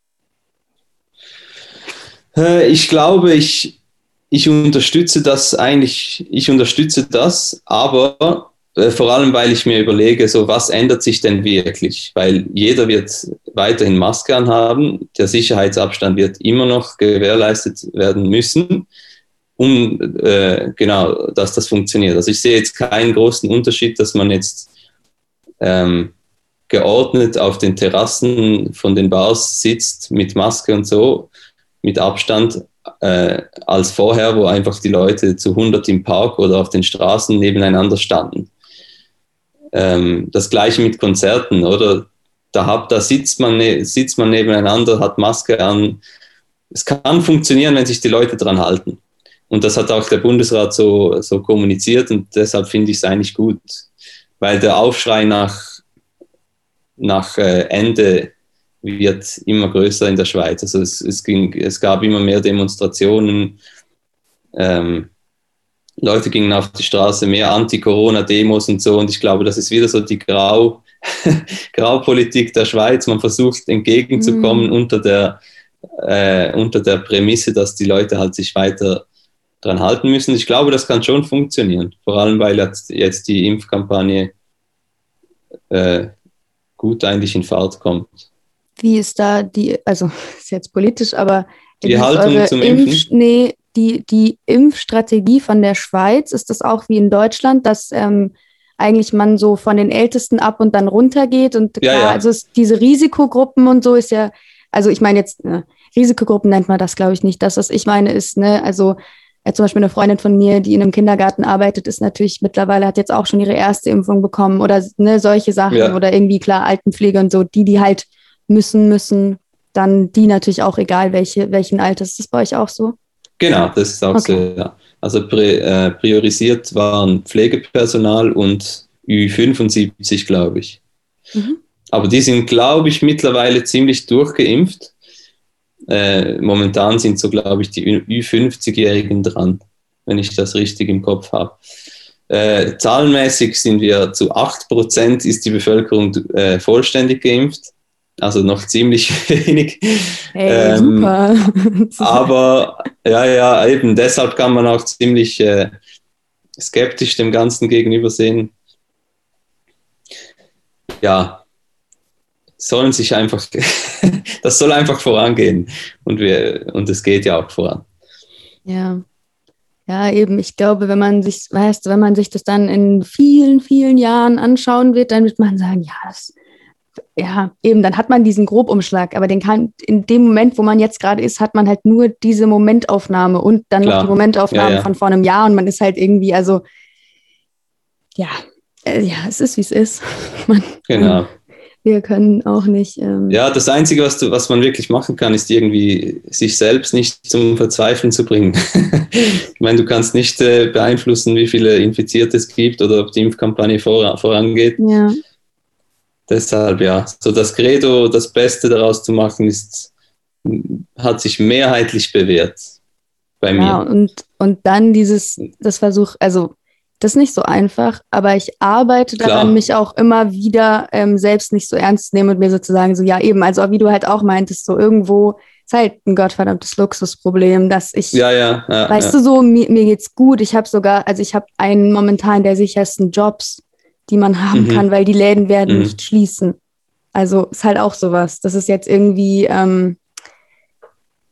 Äh, ich glaube, ich, ich unterstütze das eigentlich, ich unterstütze das, aber äh, vor allem, weil ich mir überlege, so was ändert sich denn wirklich? Weil jeder wird weiterhin Maske anhaben, der Sicherheitsabstand wird immer noch gewährleistet werden müssen, um äh, genau, dass das funktioniert. Also ich sehe jetzt keinen großen Unterschied, dass man jetzt ähm, geordnet auf den Terrassen von den Bars sitzt mit Maske und so, mit Abstand, äh, als vorher, wo einfach die Leute zu 100 im Park oder auf den Straßen nebeneinander standen. Ähm, das gleiche mit Konzerten, oder? Da, hab, da sitzt, man, ne, sitzt man nebeneinander, hat Maske an. Es kann funktionieren, wenn sich die Leute dran halten. Und das hat auch der Bundesrat so, so kommuniziert und deshalb finde ich es eigentlich gut, weil der Aufschrei nach nach äh, Ende wird immer größer in der Schweiz. Also es, es, ging, es gab immer mehr Demonstrationen. Ähm, Leute gingen auf die Straße, mehr Anti-Corona-Demos und so. Und ich glaube, das ist wieder so die Grau, Graupolitik der Schweiz. Man versucht entgegenzukommen mhm. unter, der, äh, unter der Prämisse, dass die Leute halt sich weiter dran halten müssen. Ich glaube, das kann schon funktionieren. Vor allem, weil jetzt, die Impfkampagne äh, gut eigentlich in Fahrt kommt. Wie ist da die, also ist jetzt politisch, aber die Haltung zum Impfen? Impf, nee, die, die Impfstrategie von der Schweiz, ist das auch wie in Deutschland, dass ähm, eigentlich man so von den Ältesten ab und dann runter geht und klar, ja, ja. also diese Risikogruppen und so ist ja, also ich meine jetzt, ne, Risikogruppen nennt man das, glaube ich, nicht. Das, was ich meine, ist, ne, also ja, zum Beispiel eine Freundin von mir, die in einem Kindergarten arbeitet, ist natürlich mittlerweile, hat jetzt auch schon ihre erste Impfung bekommen oder ne, solche Sachen oder irgendwie klar Altenpflege und so, die, die halt müssen, müssen, dann die natürlich auch egal, welche, welchen Alters. Ist das bei euch auch so? Genau, das ist auch okay. so, ja. Also äh, priorisiert waren Pflegepersonal und Ü75, glaube ich. Mhm. Aber die sind, glaube ich, mittlerweile ziemlich durchgeimpft. Äh, momentan sind so, glaube ich, die Ü50-Jährigen dran, wenn ich das richtig im Kopf habe. Äh, zahlenmäßig sind wir zu 8% ist die Bevölkerung äh, vollständig geimpft. Also noch ziemlich wenig. Hey, ähm, super. aber ja, ja, eben deshalb kann man auch ziemlich äh, skeptisch dem Ganzen gegenübersehen. Ja, sollen sich einfach, das soll einfach vorangehen. Und, wir, und es geht ja auch voran. Ja. Ja, eben, ich glaube, wenn man sich, weißt wenn man sich das dann in vielen, vielen Jahren anschauen wird, dann wird man sagen, ja, das, ja, eben, dann hat man diesen Grobumschlag, aber den kann, in dem Moment, wo man jetzt gerade ist, hat man halt nur diese Momentaufnahme und dann Klar. noch die Momentaufnahme ja, ja. von vor einem Jahr und man ist halt irgendwie, also, ja, äh, ja, es ist, wie es ist. Man, genau wir können auch nicht. Ähm ja, das Einzige, was, du, was man wirklich machen kann, ist irgendwie sich selbst nicht zum Verzweifeln zu bringen. ich meine, du kannst nicht äh, beeinflussen, wie viele Infizierte es gibt oder ob die Impfkampagne vor, vorangeht. Ja. Deshalb, ja, so das Credo, das Beste daraus zu machen, ist, hat sich mehrheitlich bewährt bei mir. Ja, und, und dann dieses, das Versuch, also Das ist nicht so einfach, aber ich arbeite Klar. daran, mich auch immer wieder ähm, selbst nicht so ernst zu nehmen und mir sozusagen so, ja eben, also wie du halt auch meintest, so irgendwo ist halt ein gottverdammtes Luxusproblem, dass ich, Ja, ja. ja weißt ja. du so, mir, mir geht's gut. Ich habe sogar, also ich habe einen momentan der sichersten Jobs, die man haben Mhm. kann, weil die Läden werden Mhm. nicht schließen. Also ist halt auch sowas. Das ist jetzt irgendwie ähm,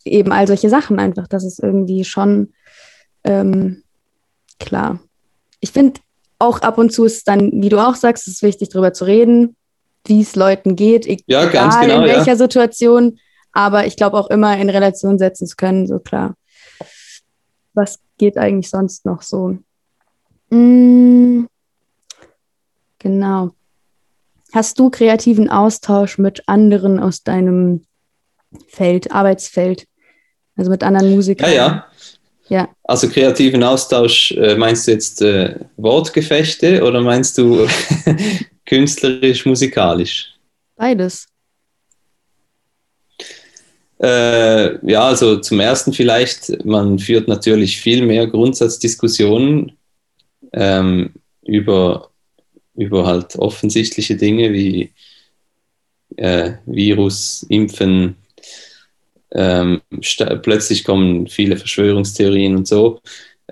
eben all solche Sachen einfach. Das ist irgendwie schon ähm, klar. Ich finde auch ab und zu ist dann, wie du auch sagst, es ist wichtig, darüber zu reden, wie es Leuten geht, egal Ja, ganz genau, in ja. welcher Situation. Aber ich glaube auch immer in Relation setzen zu können, so klar. Was geht eigentlich sonst noch so? Mm, genau. Hast du kreativen Austausch mit anderen aus deinem Feld, Arbeitsfeld? Also mit anderen Ja, Musikern? ja. Ja. Also kreativen Austausch, äh, meinst du jetzt äh, Wortgefechte oder meinst du künstlerisch, musikalisch? Beides. Äh, ja, also zum ersten vielleicht, man führt natürlich viel mehr Grundsatzdiskussionen ähm, über, über halt offensichtliche Dinge wie äh, Virus, Impfen. Ähm, plötzlich kommen viele Verschwörungstheorien und so.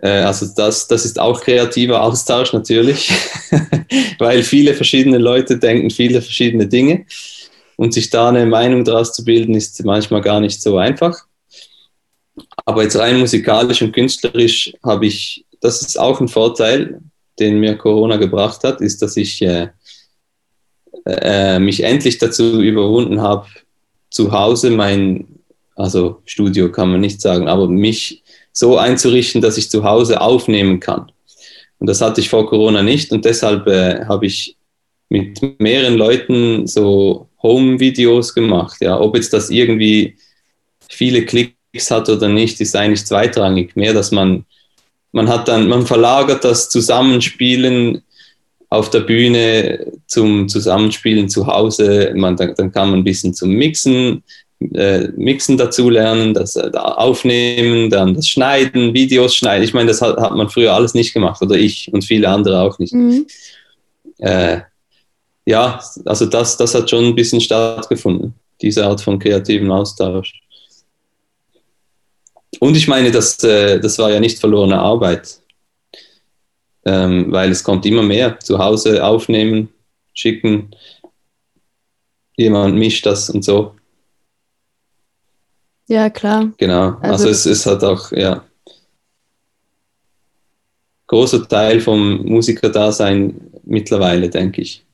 Äh, also das, das ist auch kreativer Austausch natürlich, weil viele verschiedene Leute denken viele verschiedene Dinge. Und sich da eine Meinung daraus zu bilden, ist manchmal gar nicht so einfach. Aber jetzt rein musikalisch und künstlerisch habe ich, das ist auch ein Vorteil, den mir Corona gebracht hat, ist, dass ich äh, äh, mich endlich dazu überwunden habe, zu Hause mein, also Studio kann man nicht sagen, aber mich so einzurichten, dass ich zu Hause aufnehmen kann. Und das hatte ich vor Corona nicht und deshalb äh, habe ich mit mehreren Leuten so Home-Videos gemacht. Ja, ob jetzt das irgendwie viele Klicks hat oder nicht, ist eigentlich zweitrangig. Mehr, dass man, man hat dann, man verlagert das Zusammenspielen auf der Bühne zum Zusammenspielen zu Hause. Man, dann, dann kann man ein bisschen zum Mixen, äh, Mixen dazu lernen, das äh, Aufnehmen, dann das Schneiden, Videos schneiden. Ich meine, das hat, hat man früher alles nicht gemacht oder ich und viele andere auch nicht. Mhm. Äh, ja, also das, das hat schon ein bisschen stattgefunden, diese Art von kreativen Austausch. Und ich meine, das, äh, das war ja nicht verlorene Arbeit, ähm, weil es kommt immer mehr. Zu Hause aufnehmen, schicken, jemand mischt das und so. Ja, klar. Genau. Also Also, es ist halt auch, ja, großer Teil vom Musikerdasein mittlerweile, denke ich.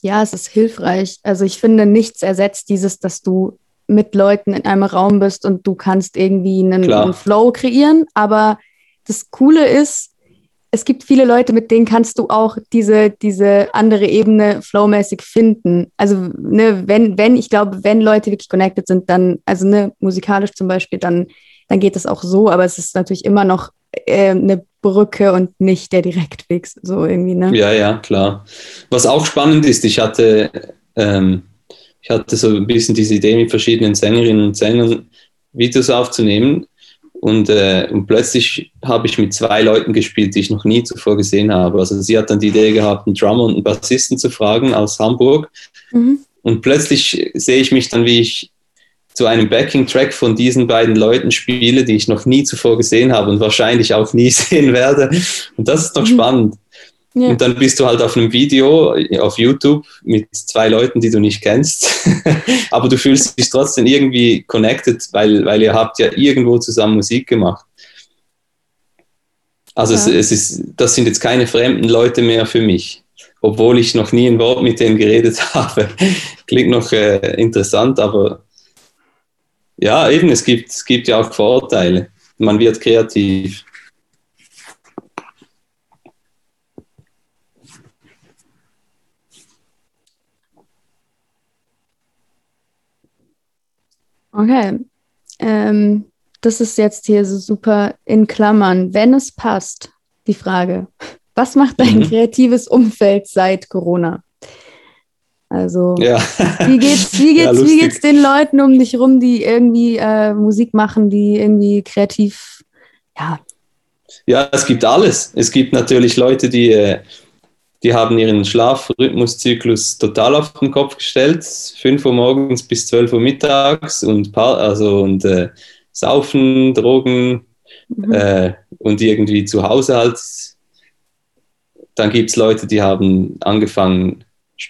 Ja, es ist hilfreich. Also ich finde, nichts ersetzt dieses, dass du mit Leuten in einem Raum bist und du kannst irgendwie einen, einen Flow kreieren. Aber das Coole ist, es gibt viele Leute, mit denen kannst du auch diese, diese andere Ebene flowmäßig finden. Also, ne, wenn, wenn, ich glaube, wenn Leute wirklich connected sind, dann, also ne, musikalisch zum Beispiel, dann, dann geht es auch so, aber es ist natürlich immer noch äh, eine Brücke und nicht der Direktweg, so irgendwie, ne? Ja, ja, klar. Was auch spannend ist, ich hatte, ähm, ich hatte so ein bisschen diese Idee, mit verschiedenen Sängerinnen und Sängern Videos aufzunehmen. Und, äh, und plötzlich habe ich mit zwei Leuten gespielt, die ich noch nie zuvor gesehen habe. Also sie hat dann die Idee gehabt, einen Drummer und einen Bassisten zu fragen aus Hamburg. Mhm. Und plötzlich sehe ich mich dann, wie ich zu einem Backing-Track von diesen beiden Leuten spiele, die ich noch nie zuvor gesehen habe und wahrscheinlich auch nie sehen werde. Und das ist doch Mhm. spannend. Ja. Und dann bist du halt auf einem Video auf YouTube mit zwei Leuten, die du nicht kennst. Aber du fühlst dich trotzdem irgendwie connected, weil, weil ihr habt ja irgendwo zusammen Musik gemacht. Also Ja. es, es ist, das sind jetzt keine fremden Leute mehr für mich. Obwohl ich noch nie ein Wort mit denen geredet habe. Klingt noch äh, interessant, aber ja, eben, es gibt, es gibt ja auch Vorteile. Man wird kreativ. Okay. Ähm, das ist jetzt hier so super in Klammern. Wenn es passt, die Frage. Was macht dein Mhm. kreatives Umfeld seit Corona? Also, Ja. wie geht's, wie Ja, geht's, wie geht's den Leuten um dich rum, die irgendwie äh, Musik machen, die irgendwie kreativ, ja, Ja, es gibt alles. Es gibt natürlich Leute, die, äh, die haben ihren Schlafrhythmuszyklus total auf den Kopf gestellt. 5 Uhr morgens bis 12 Uhr mittags und, also, und äh, Saufen, Drogen mhm. äh, und irgendwie zu Hause halt. Dann gibt es Leute, die haben angefangen,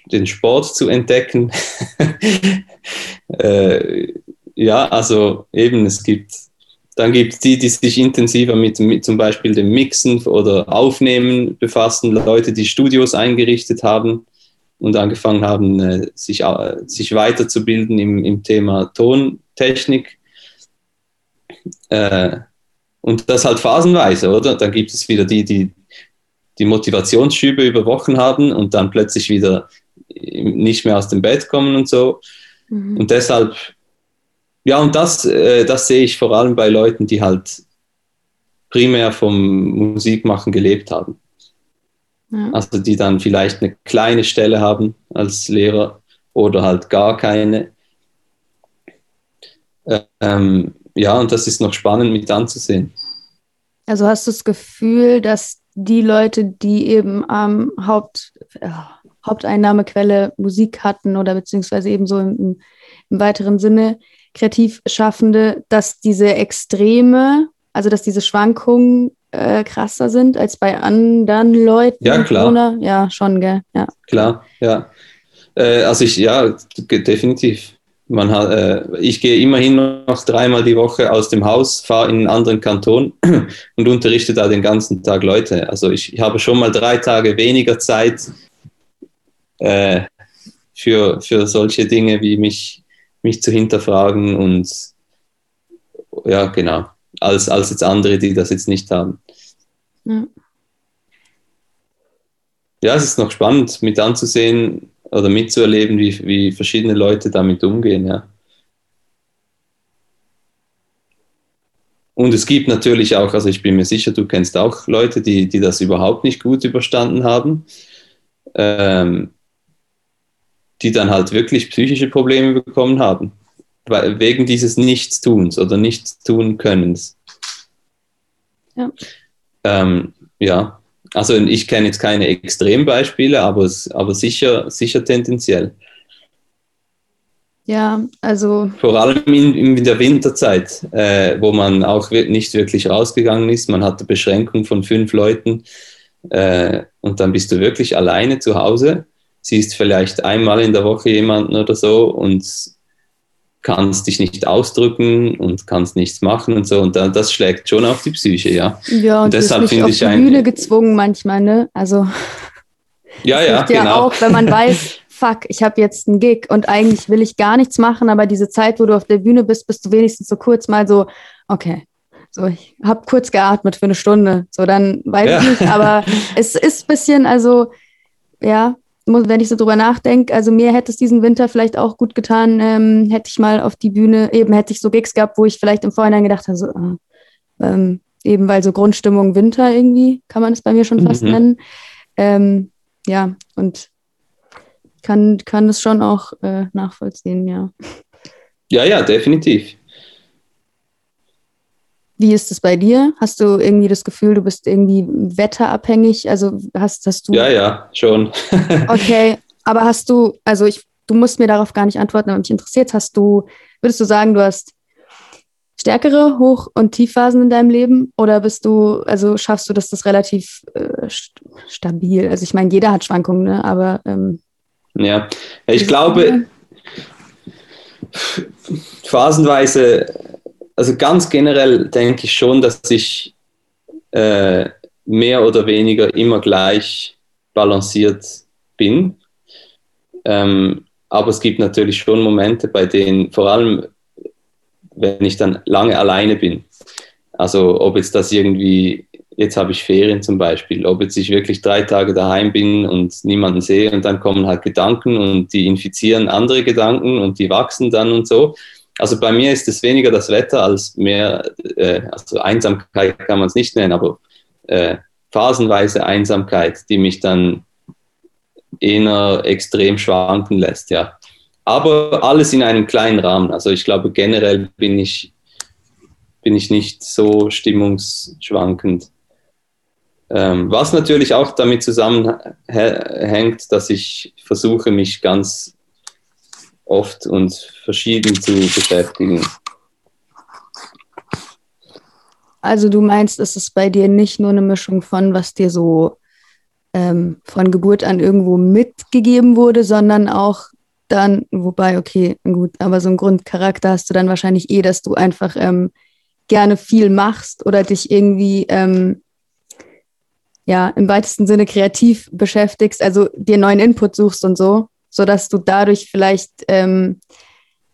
den Sport zu entdecken. äh, ja, also eben, es gibt dann gibt es die, die sich intensiver mit, mit, zum Beispiel dem Mixen oder Aufnehmen befassen, Leute, die Studios eingerichtet haben und angefangen haben, äh, sich, äh, sich weiterzubilden im, im Thema Tontechnik. Äh, und das halt phasenweise, oder? Dann gibt es wieder die, die die Motivationsschübe über Wochen haben und dann plötzlich wieder nicht mehr aus dem Bett kommen und so. Mhm. Und deshalb ja, und das, äh, das sehe ich vor allem bei Leuten, die halt primär vom Musikmachen gelebt haben. Ja. Also die dann vielleicht eine kleine Stelle haben als Lehrer oder halt gar keine. Ähm, ja, und das ist noch spannend mit anzusehen. Also hast du das Gefühl, dass die Leute, die eben am ähm, Haupt, äh, Haupteinnahmequelle Musik hatten oder beziehungsweise eben so im, im weiteren Sinne, Kreativschaffende, dass diese Extreme, also dass diese Schwankungen äh, krasser sind als bei anderen Leuten? Ja, klar. Corona? Ja, schon, gell? Ja. Klar, ja. Äh, also ich, ja, definitiv. Man hat, äh, ich gehe immerhin noch dreimal die Woche aus dem Haus, fahre in einen anderen Kanton und unterrichte da den ganzen Tag Leute. Also ich, ich habe schon mal drei Tage weniger Zeit äh, für, für solche Dinge wie mich mich zu hinterfragen und ja, genau, als, als jetzt andere, die das jetzt nicht haben. Ja. ja, es ist noch spannend mit anzusehen oder mitzuerleben, wie, wie verschiedene Leute damit umgehen, ja. Und es gibt natürlich auch, also ich bin mir sicher, du kennst auch Leute, die, die das überhaupt nicht gut überstanden haben. Ähm, die dann halt wirklich psychische Probleme bekommen haben, wegen dieses Nichtstuns oder Nichtstun-Könnens. Ja. Ähm, ja, also ich kenne jetzt keine Extrembeispiele, aber, aber sicher, sicher tendenziell. Ja, also. Vor allem in, in der Winterzeit, äh, wo man auch nicht wirklich rausgegangen ist. Man hatte Beschränkung von fünf Leuten äh, und dann bist du wirklich alleine zu Hause siehst vielleicht einmal in der Woche jemanden oder so und kannst dich nicht ausdrücken und kannst nichts machen und so. Und dann, das schlägt schon auf die Psyche, ja. Ja, und, und deshalb finde ich auf die Bühne gezwungen manchmal, ne? Also. Ja, ja, genau. Ja auch, wenn man weiß, fuck, ich habe jetzt einen Gig und eigentlich will ich gar nichts machen, aber diese Zeit, wo du auf der Bühne bist, bist du wenigstens so kurz mal so, okay, so, ich habe kurz geatmet für eine Stunde. So, dann weiß ja. ich nicht, aber es ist ein bisschen, also, ja, wenn ich so drüber nachdenke, also mir hätte es diesen Winter vielleicht auch gut getan, ähm, hätte ich mal auf die Bühne, eben hätte ich so Gigs gehabt, wo ich vielleicht im Vorhinein gedacht habe, so, äh, ähm, eben weil so Grundstimmung Winter irgendwie, kann man es bei mir schon fast mhm. nennen. Ähm, ja, und kann, kann es schon auch äh, nachvollziehen, ja. Ja, ja, definitiv. Wie ist es bei dir? Hast du irgendwie das Gefühl, du bist irgendwie wetterabhängig? Also hast, hast du. Ja, ja, schon. okay, aber hast du, also ich, du musst mir darauf gar nicht antworten, aber mich interessiert, hast du, würdest du sagen, du hast stärkere Hoch- und Tiefphasen in deinem Leben? Oder bist du, also schaffst du das, das relativ äh, stabil? Also ich meine, jeder hat Schwankungen, ne? aber. Ähm, ja, ich glaube, phasenweise also ganz generell denke ich schon, dass ich äh, mehr oder weniger immer gleich balanciert bin. Ähm, aber es gibt natürlich schon Momente, bei denen, vor allem wenn ich dann lange alleine bin, also ob jetzt das irgendwie, jetzt habe ich Ferien zum Beispiel, ob jetzt ich wirklich drei Tage daheim bin und niemanden sehe und dann kommen halt Gedanken und die infizieren andere Gedanken und die wachsen dann und so also bei mir ist es weniger das Wetter als mehr, äh, also Einsamkeit kann man es nicht nennen, aber äh, phasenweise Einsamkeit, die mich dann eher extrem schwanken lässt, ja. Aber alles in einem kleinen Rahmen. Also ich glaube, generell bin ich, bin ich nicht so stimmungsschwankend. Ähm, was natürlich auch damit zusammenhängt, dass ich versuche, mich ganz oft und verschieden zu beschäftigen. Also du meinst, es ist bei dir nicht nur eine Mischung von, was dir so ähm, von Geburt an irgendwo mitgegeben wurde, sondern auch dann, wobei, okay, gut, aber so ein Grundcharakter hast du dann wahrscheinlich eh, dass du einfach ähm, gerne viel machst oder dich irgendwie ähm, ja im weitesten Sinne kreativ beschäftigst, also dir neuen Input suchst und so, sodass du dadurch vielleicht ähm,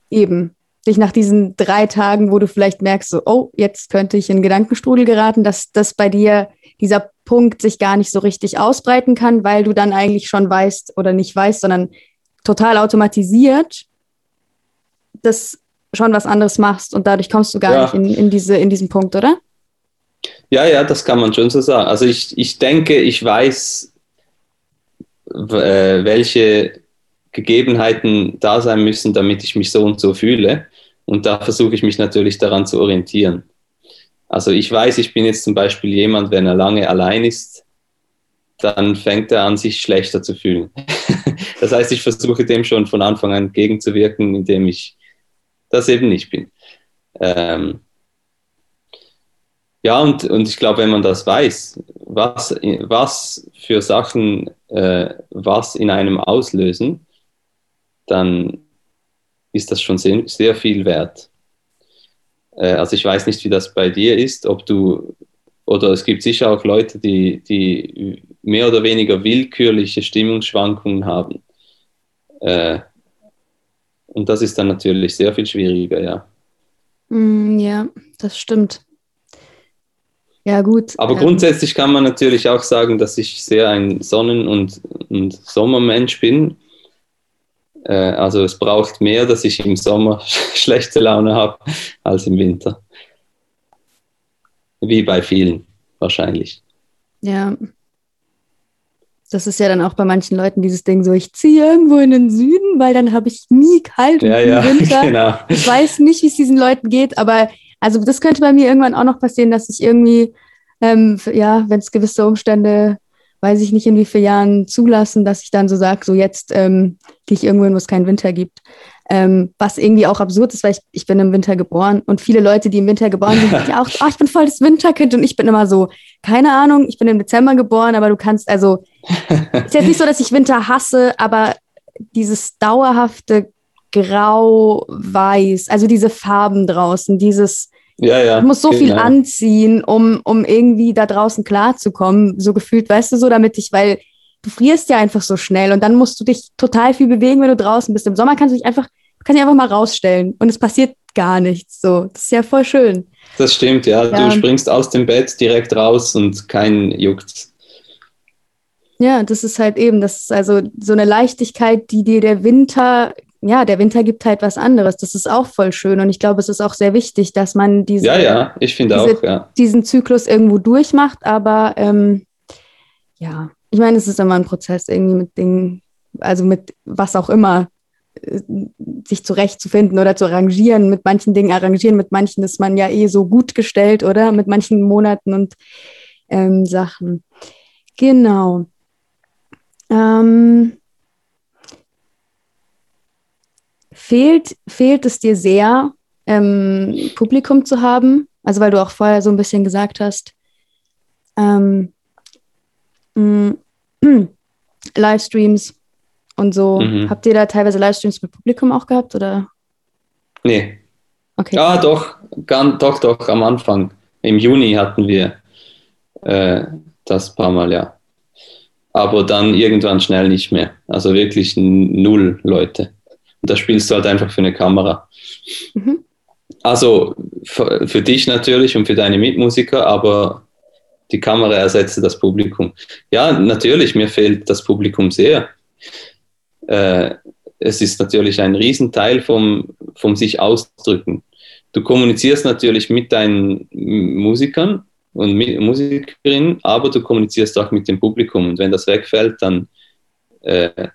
eben dich nach diesen drei Tagen, wo du vielleicht merkst, so, oh, jetzt könnte ich in Gedankenstrudel geraten, dass das bei dir dieser Punkt sich gar nicht so richtig ausbreiten kann, weil du dann eigentlich schon weißt oder nicht weißt, sondern total automatisiert das schon was anderes machst und dadurch kommst du gar ja. nicht in, in, diese, in diesen Punkt, oder? Ja, ja, das kann man schon so sagen. Also ich, ich denke, ich weiß, äh, welche Gegebenheiten da sein müssen, damit ich mich so und so fühle. Und da versuche ich mich natürlich daran zu orientieren. Also ich weiß, ich bin jetzt zum Beispiel jemand, wenn er lange allein ist, dann fängt er an, sich schlechter zu fühlen. das heißt, ich versuche dem schon von Anfang an entgegenzuwirken, indem ich das eben nicht bin. Ähm ja, und, und ich glaube, wenn man das weiß, was, was für Sachen äh, was in einem auslösen, dann ist das schon sehr, sehr viel wert. Äh, also ich weiß nicht, wie das bei dir ist, ob du, oder es gibt sicher auch Leute, die, die mehr oder weniger willkürliche Stimmungsschwankungen haben. Äh, und das ist dann natürlich sehr viel schwieriger, ja. Mm, ja, das stimmt. Ja, gut. Aber ähm, grundsätzlich kann man natürlich auch sagen, dass ich sehr ein Sonnen- und, und Sommermensch bin. Äh, also es braucht mehr, dass ich im Sommer schlechte Laune habe, als im Winter. Wie bei vielen wahrscheinlich. Ja, das ist ja dann auch bei manchen Leuten dieses Ding so, ich ziehe irgendwo in den Süden, weil dann habe ich nie kalt ja, im ja, Winter. Genau. Ich weiß nicht, wie es diesen Leuten geht, aber also das könnte bei mir irgendwann auch noch passieren, dass ich irgendwie, ähm, ja, wenn es gewisse Umstände, weiß ich nicht in wie vielen Jahren zulassen, dass ich dann so sage, so jetzt ähm, gehe ich irgendwo hin, wo es keinen Winter gibt. Ähm, was irgendwie auch absurd ist, weil ich, ich bin im Winter geboren und viele Leute, die im Winter geboren sind, sagen ja auch, oh, ich bin voll das Winterkind und ich bin immer so, keine Ahnung, ich bin im Dezember geboren, aber du kannst, also, ist jetzt nicht so, dass ich Winter hasse, aber dieses dauerhafte Grau-Weiß, also diese Farben draußen, dieses, ja, ja, ich muss so genau. viel anziehen, um, um irgendwie da draußen klarzukommen, so gefühlt, weißt du, so damit ich, weil du frierst ja einfach so schnell und dann musst du dich total viel bewegen, wenn du draußen bist. Im Sommer kannst du dich einfach, kannst dich einfach mal rausstellen und es passiert gar nichts. So, das ist ja voll schön. Das stimmt, ja. ja. Du springst aus dem Bett direkt raus und kein juckt. Ja, das ist halt eben, das ist also so eine Leichtigkeit, die dir der Winter, ja, der Winter gibt halt was anderes. Das ist auch voll schön und ich glaube, es ist auch sehr wichtig, dass man diese, ja, ja, ich finde auch, ja. diesen Zyklus irgendwo durchmacht, aber ähm, ja, ich meine, es ist immer ein Prozess irgendwie mit Dingen, also mit was auch immer, äh, sich zurechtzufinden oder zu arrangieren. Mit manchen Dingen arrangieren, mit manchen ist man ja eh so gut gestellt, oder? Mit manchen Monaten und ähm, Sachen. Genau. Ähm, fehlt, fehlt es dir sehr, ähm, Publikum zu haben? Also, weil du auch vorher so ein bisschen gesagt hast, ähm, mh, Livestreams und so. Mhm. Habt ihr da teilweise Livestreams mit Publikum auch gehabt oder? Nee. Okay. Ja, doch, ganz, doch, doch, am Anfang. Im Juni hatten wir äh, das paar Mal, ja. Aber dann irgendwann schnell nicht mehr. Also wirklich null Leute. Und da spielst du halt einfach für eine Kamera. Mhm. Also für, für dich natürlich und für deine Mitmusiker, aber die Kamera ersetze das Publikum. Ja, natürlich, mir fehlt das Publikum sehr. Äh, es ist natürlich ein Riesenteil vom, vom sich ausdrücken. Du kommunizierst natürlich mit deinen Musikern und mit Musikerinnen, aber du kommunizierst auch mit dem Publikum. Und wenn das wegfällt, dann, äh,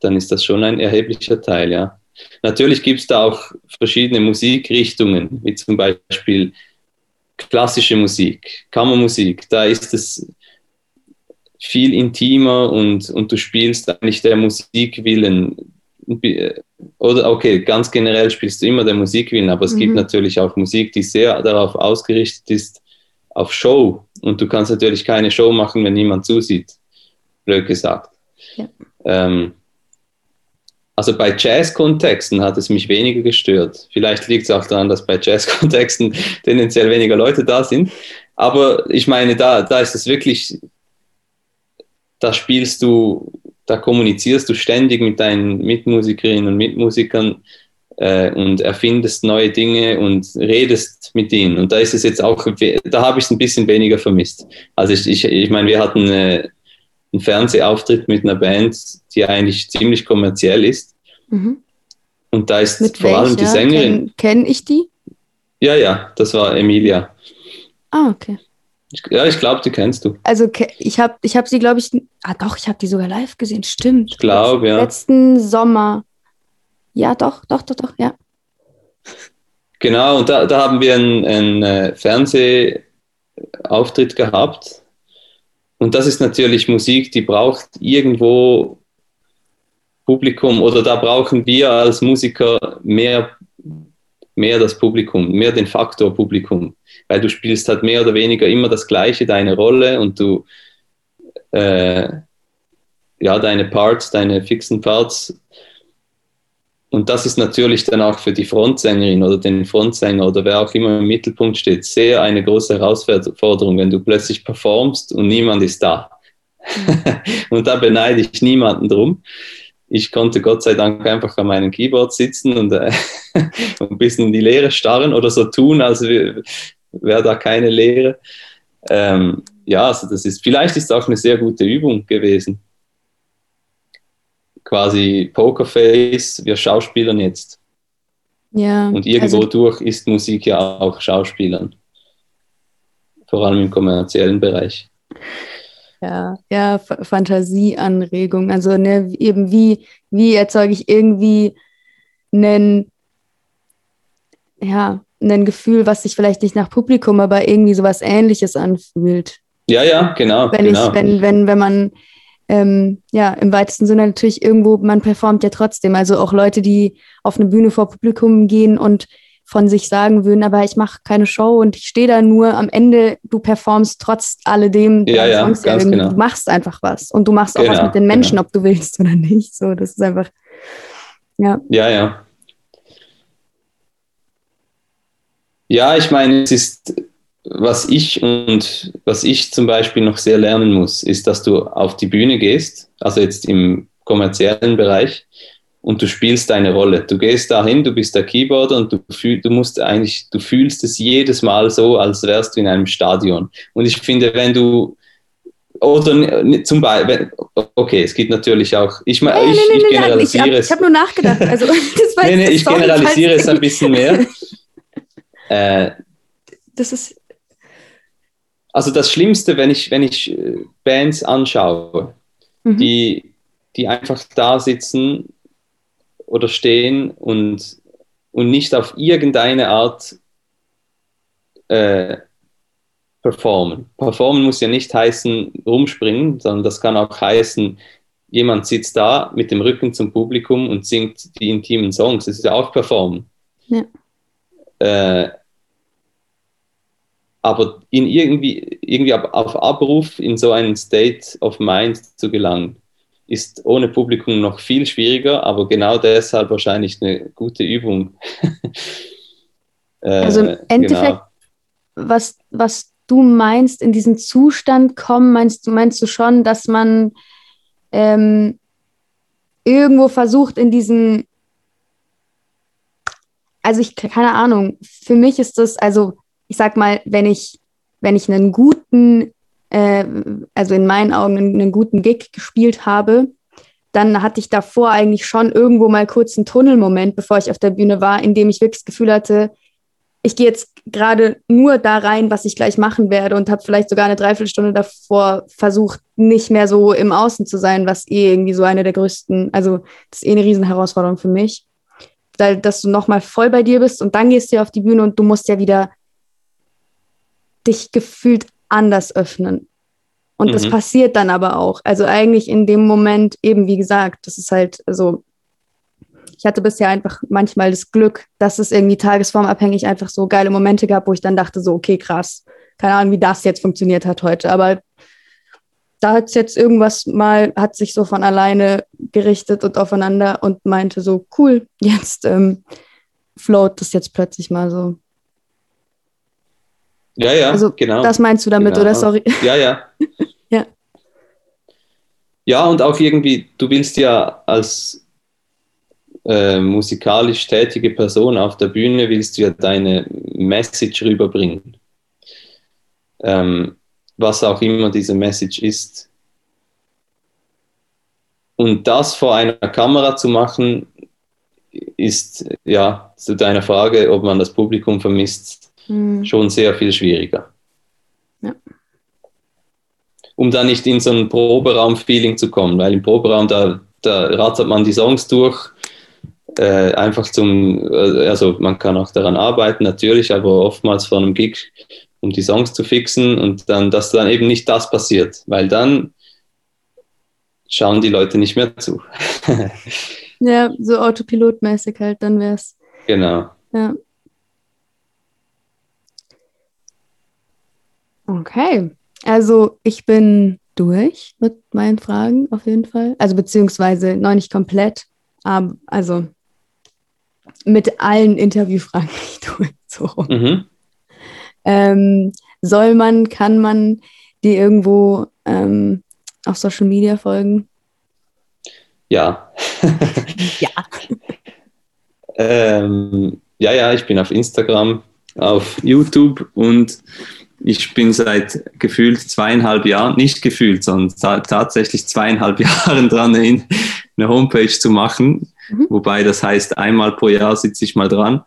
dann ist das schon ein erheblicher Teil, ja. Natürlich gibt es da auch verschiedene Musikrichtungen, wie zum Beispiel klassische Musik, Kammermusik, da ist es viel intimer und, und du spielst eigentlich der Musik willen. Oder okay, ganz generell spielst du immer der Musik willen, aber es mhm. gibt natürlich auch Musik, die sehr darauf ausgerichtet ist, auf Show. Und du kannst natürlich keine Show machen, wenn niemand zusieht. Blöd gesagt. Ja. Ähm, also bei Jazz-Kontexten hat es mich weniger gestört. Vielleicht liegt es auch daran, dass bei Jazz-Kontexten tendenziell weniger Leute da sind. Aber ich meine, da, da ist es wirklich, da spielst du, da kommunizierst du ständig mit deinen Mitmusikerinnen und Mitmusikern äh, und erfindest neue Dinge und redest mit ihnen. Und da ist es jetzt auch, da habe ich es ein bisschen weniger vermisst. Also ich, ich, ich meine, wir hatten äh, einen Fernsehauftritt mit einer Band, die eigentlich ziemlich kommerziell ist. Mhm. Und da ist mit vor allem die Sängerin. Kenne kenn ich die? Ja, ja, das war Emilia. Ah, okay. Ich, ja, ich glaube, die kennst du. Also ich habe ich hab sie, glaube ich, ah doch, ich habe die sogar live gesehen, stimmt. Ich glaube, ja. Letzten Sommer. Ja, doch, doch, doch, doch, ja. Genau, und da, da haben wir einen, einen äh, Fernsehauftritt gehabt. Und das ist natürlich Musik, die braucht irgendwo Publikum oder da brauchen wir als Musiker mehr, mehr das Publikum, mehr den Faktor Publikum weil du spielst halt mehr oder weniger immer das Gleiche, deine Rolle und du, äh, ja, deine Parts, deine fixen Parts. Und das ist natürlich dann auch für die Frontsängerin oder den Frontsänger oder wer auch immer im Mittelpunkt steht, sehr eine große Herausforderung, wenn du plötzlich performst und niemand ist da. und da beneide ich niemanden drum ich konnte Gott sei Dank einfach an meinem Keyboard sitzen und äh, ein bisschen in die Leere starren oder so tun, als wäre da keine Lehre. Ähm, ja, also das ist, vielleicht ist auch eine sehr gute Übung gewesen. Quasi Pokerface, wir Schauspielern jetzt. Ja. Und irgendwo also, durch ist Musik ja auch Schauspielern. Vor allem im kommerziellen Bereich. Ja, ja, Fantasieanregung. Also ne, eben wie, wie erzeuge ich irgendwie einen, ja, ein Gefühl, was sich vielleicht nicht nach Publikum, aber irgendwie sowas ähnliches anfühlt. Ja, ja, genau. Wenn genau. ich, wenn, wenn, wenn man ähm, ja im weitesten Sinne natürlich irgendwo, man performt ja trotzdem. Also auch Leute, die auf eine Bühne vor Publikum gehen und von sich sagen würden, aber ich mache keine Show und ich stehe da nur am Ende, du performst trotz alledem, ja, ja, ganz genau. du machst einfach was und du machst auch genau, was mit den Menschen, genau. ob du willst oder nicht. So, das ist einfach, ja. Ja, ja. Ja, ich meine, es ist, was ich und was ich zum Beispiel noch sehr lernen muss, ist, dass du auf die Bühne gehst, also jetzt im kommerziellen Bereich, und du spielst deine Rolle. Du gehst dahin, du bist der Keyboarder und du, fühl, du musst eigentlich, du fühlst es jedes Mal so, als wärst du in einem Stadion. Und ich finde, wenn du oder zum Beispiel, okay, es gibt natürlich auch, ich, nee, ich, nee, nee, ich generalisiere ich, es. Ich habe nur nachgedacht. Also, das war nee, nee, ich generalisiere es ein bisschen mehr. Äh, das ist. Also das Schlimmste, wenn ich, wenn ich äh, Bands anschaue, mhm. die, die einfach da sitzen oder stehen und, und nicht auf irgendeine Art äh, performen. Performen muss ja nicht heißen rumspringen, sondern das kann auch heißen, jemand sitzt da mit dem Rücken zum Publikum und singt die intimen Songs. Das ist ja auch performen. Ja. Äh, aber in irgendwie, irgendwie auf Abruf in so einen State of Mind zu gelangen, ist ohne Publikum noch viel schwieriger, aber genau deshalb wahrscheinlich eine gute Übung. äh, also im Endeffekt, genau. was, was du meinst, in diesen Zustand kommen, meinst du, meinst du schon, dass man ähm, irgendwo versucht, in diesen, also ich, keine Ahnung, für mich ist das, also ich sag mal, wenn ich, wenn ich einen guten, äh, also in meinen Augen einen, einen guten Gig gespielt habe, dann hatte ich davor eigentlich schon irgendwo mal kurz einen Tunnelmoment, bevor ich auf der Bühne war, in dem ich wirklich das Gefühl hatte, ich gehe jetzt gerade nur da rein, was ich gleich machen werde und habe vielleicht sogar eine Dreiviertelstunde davor versucht, nicht mehr so im Außen zu sein, was eh irgendwie so eine der größten, also das ist eh eine Riesenherausforderung für mich, dass du nochmal voll bei dir bist und dann gehst du auf die Bühne und du musst ja wieder dich gefühlt anders öffnen. Und mhm. das passiert dann aber auch. Also eigentlich in dem Moment, eben wie gesagt, das ist halt so, ich hatte bisher einfach manchmal das Glück, dass es irgendwie tagesformabhängig einfach so geile Momente gab, wo ich dann dachte, so, okay, krass, keine Ahnung, wie das jetzt funktioniert hat heute. Aber da hat es jetzt irgendwas mal, hat sich so von alleine gerichtet und aufeinander und meinte so, cool, jetzt ähm, float das jetzt plötzlich mal so. Ja, ja, also, genau. Das meinst du damit, genau. oder? Sorry. Ja, ja. ja. Ja, und auch irgendwie, du willst ja als äh, musikalisch tätige Person auf der Bühne, willst du ja deine Message rüberbringen. Ähm, was auch immer diese Message ist. Und das vor einer Kamera zu machen, ist ja zu deiner Frage, ob man das Publikum vermisst, mhm. schon sehr viel schwieriger. Ja. Um da nicht in so ein Proberaum-Feeling zu kommen, weil im Proberaum, da, da rattert man die Songs durch, äh, einfach zum, äh, also man kann auch daran arbeiten, natürlich, aber oftmals vor einem Gig um die Songs zu fixen und dann, dass dann eben nicht das passiert, weil dann schauen die Leute nicht mehr zu. ja, so autopilotmäßig halt, dann wäre es. Genau. Ja. Okay, also ich bin durch mit meinen Fragen auf jeden Fall. Also beziehungsweise noch nicht komplett, aber also mit allen Interviewfragen nicht durch. So. Mhm. Ähm, soll man, kann man die irgendwo ähm, auf Social Media folgen? Ja. ja. ähm, ja, ja, ich bin auf Instagram, auf YouTube und ich bin seit gefühlt zweieinhalb Jahren, nicht gefühlt, sondern ta tatsächlich zweieinhalb Jahren dran, eine Homepage zu machen. Mhm. Wobei das heißt, einmal pro Jahr sitze ich mal dran.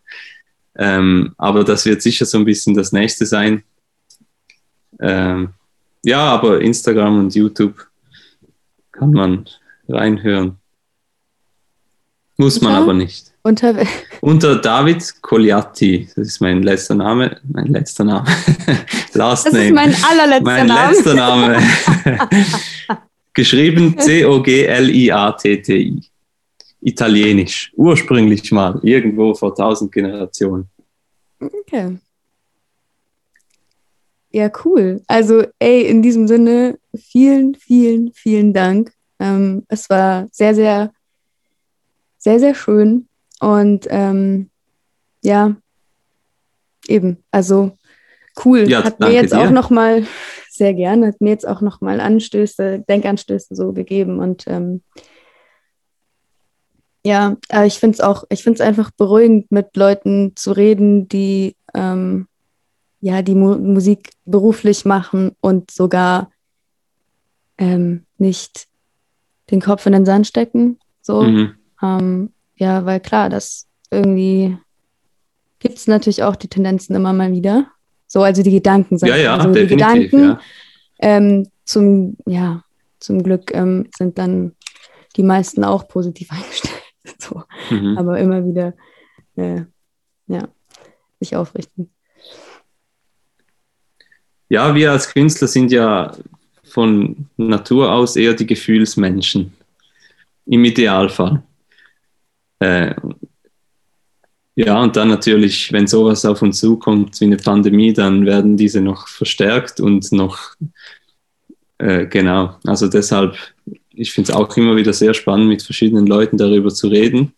Ähm, aber das wird sicher so ein bisschen das nächste sein. Ähm, ja, aber Instagram und YouTube kann man reinhören. Muss man aber nicht. Unter, Unter David Coliatti, das ist mein letzter Name, mein letzter Name. Last das name. ist mein allerletzter mein Name. Mein letzter Name. Geschrieben C-O-G-L-I-A-T-T-I. Italienisch, ursprünglich mal, irgendwo vor tausend Generationen. Okay. Ja, cool. Also, ey, in diesem Sinne, vielen, vielen, vielen Dank. Ähm, es war sehr, sehr, sehr, sehr schön. Und ähm, ja, eben, also cool. Ja, hat mir jetzt dir. auch nochmal, sehr gerne, hat mir jetzt auch nochmal Anstöße, Denkanstöße so gegeben. Und ähm, ja, äh, ich finde es auch, ich finde es einfach beruhigend, mit Leuten zu reden, die ähm, ja die Mu Musik beruflich machen und sogar ähm, nicht den Kopf in den Sand stecken. So. Mhm. Ähm, ja, weil klar, das irgendwie gibt es natürlich auch die Tendenzen immer mal wieder. So, also die Gedanken sind. Ja, ja, also die Gedanken ja. Ähm, zum, ja, zum Glück ähm, sind dann die meisten auch positiv eingestellt. So. Mhm. Aber immer wieder äh, ja, sich aufrichten. Ja, wir als Künstler sind ja von Natur aus eher die Gefühlsmenschen. Im Idealfall. Äh, ja, und dann natürlich, wenn sowas auf uns zukommt wie eine Pandemie, dann werden diese noch verstärkt und noch, äh, genau, also deshalb ich finde es auch immer wieder sehr spannend, mit verschiedenen Leuten darüber zu reden.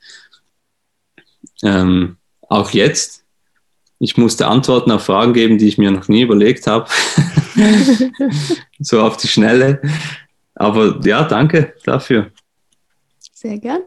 Ähm, auch jetzt. Ich musste Antworten auf Fragen geben, die ich mir noch nie überlegt habe. so auf die Schnelle. Aber ja, danke dafür. Sehr gern.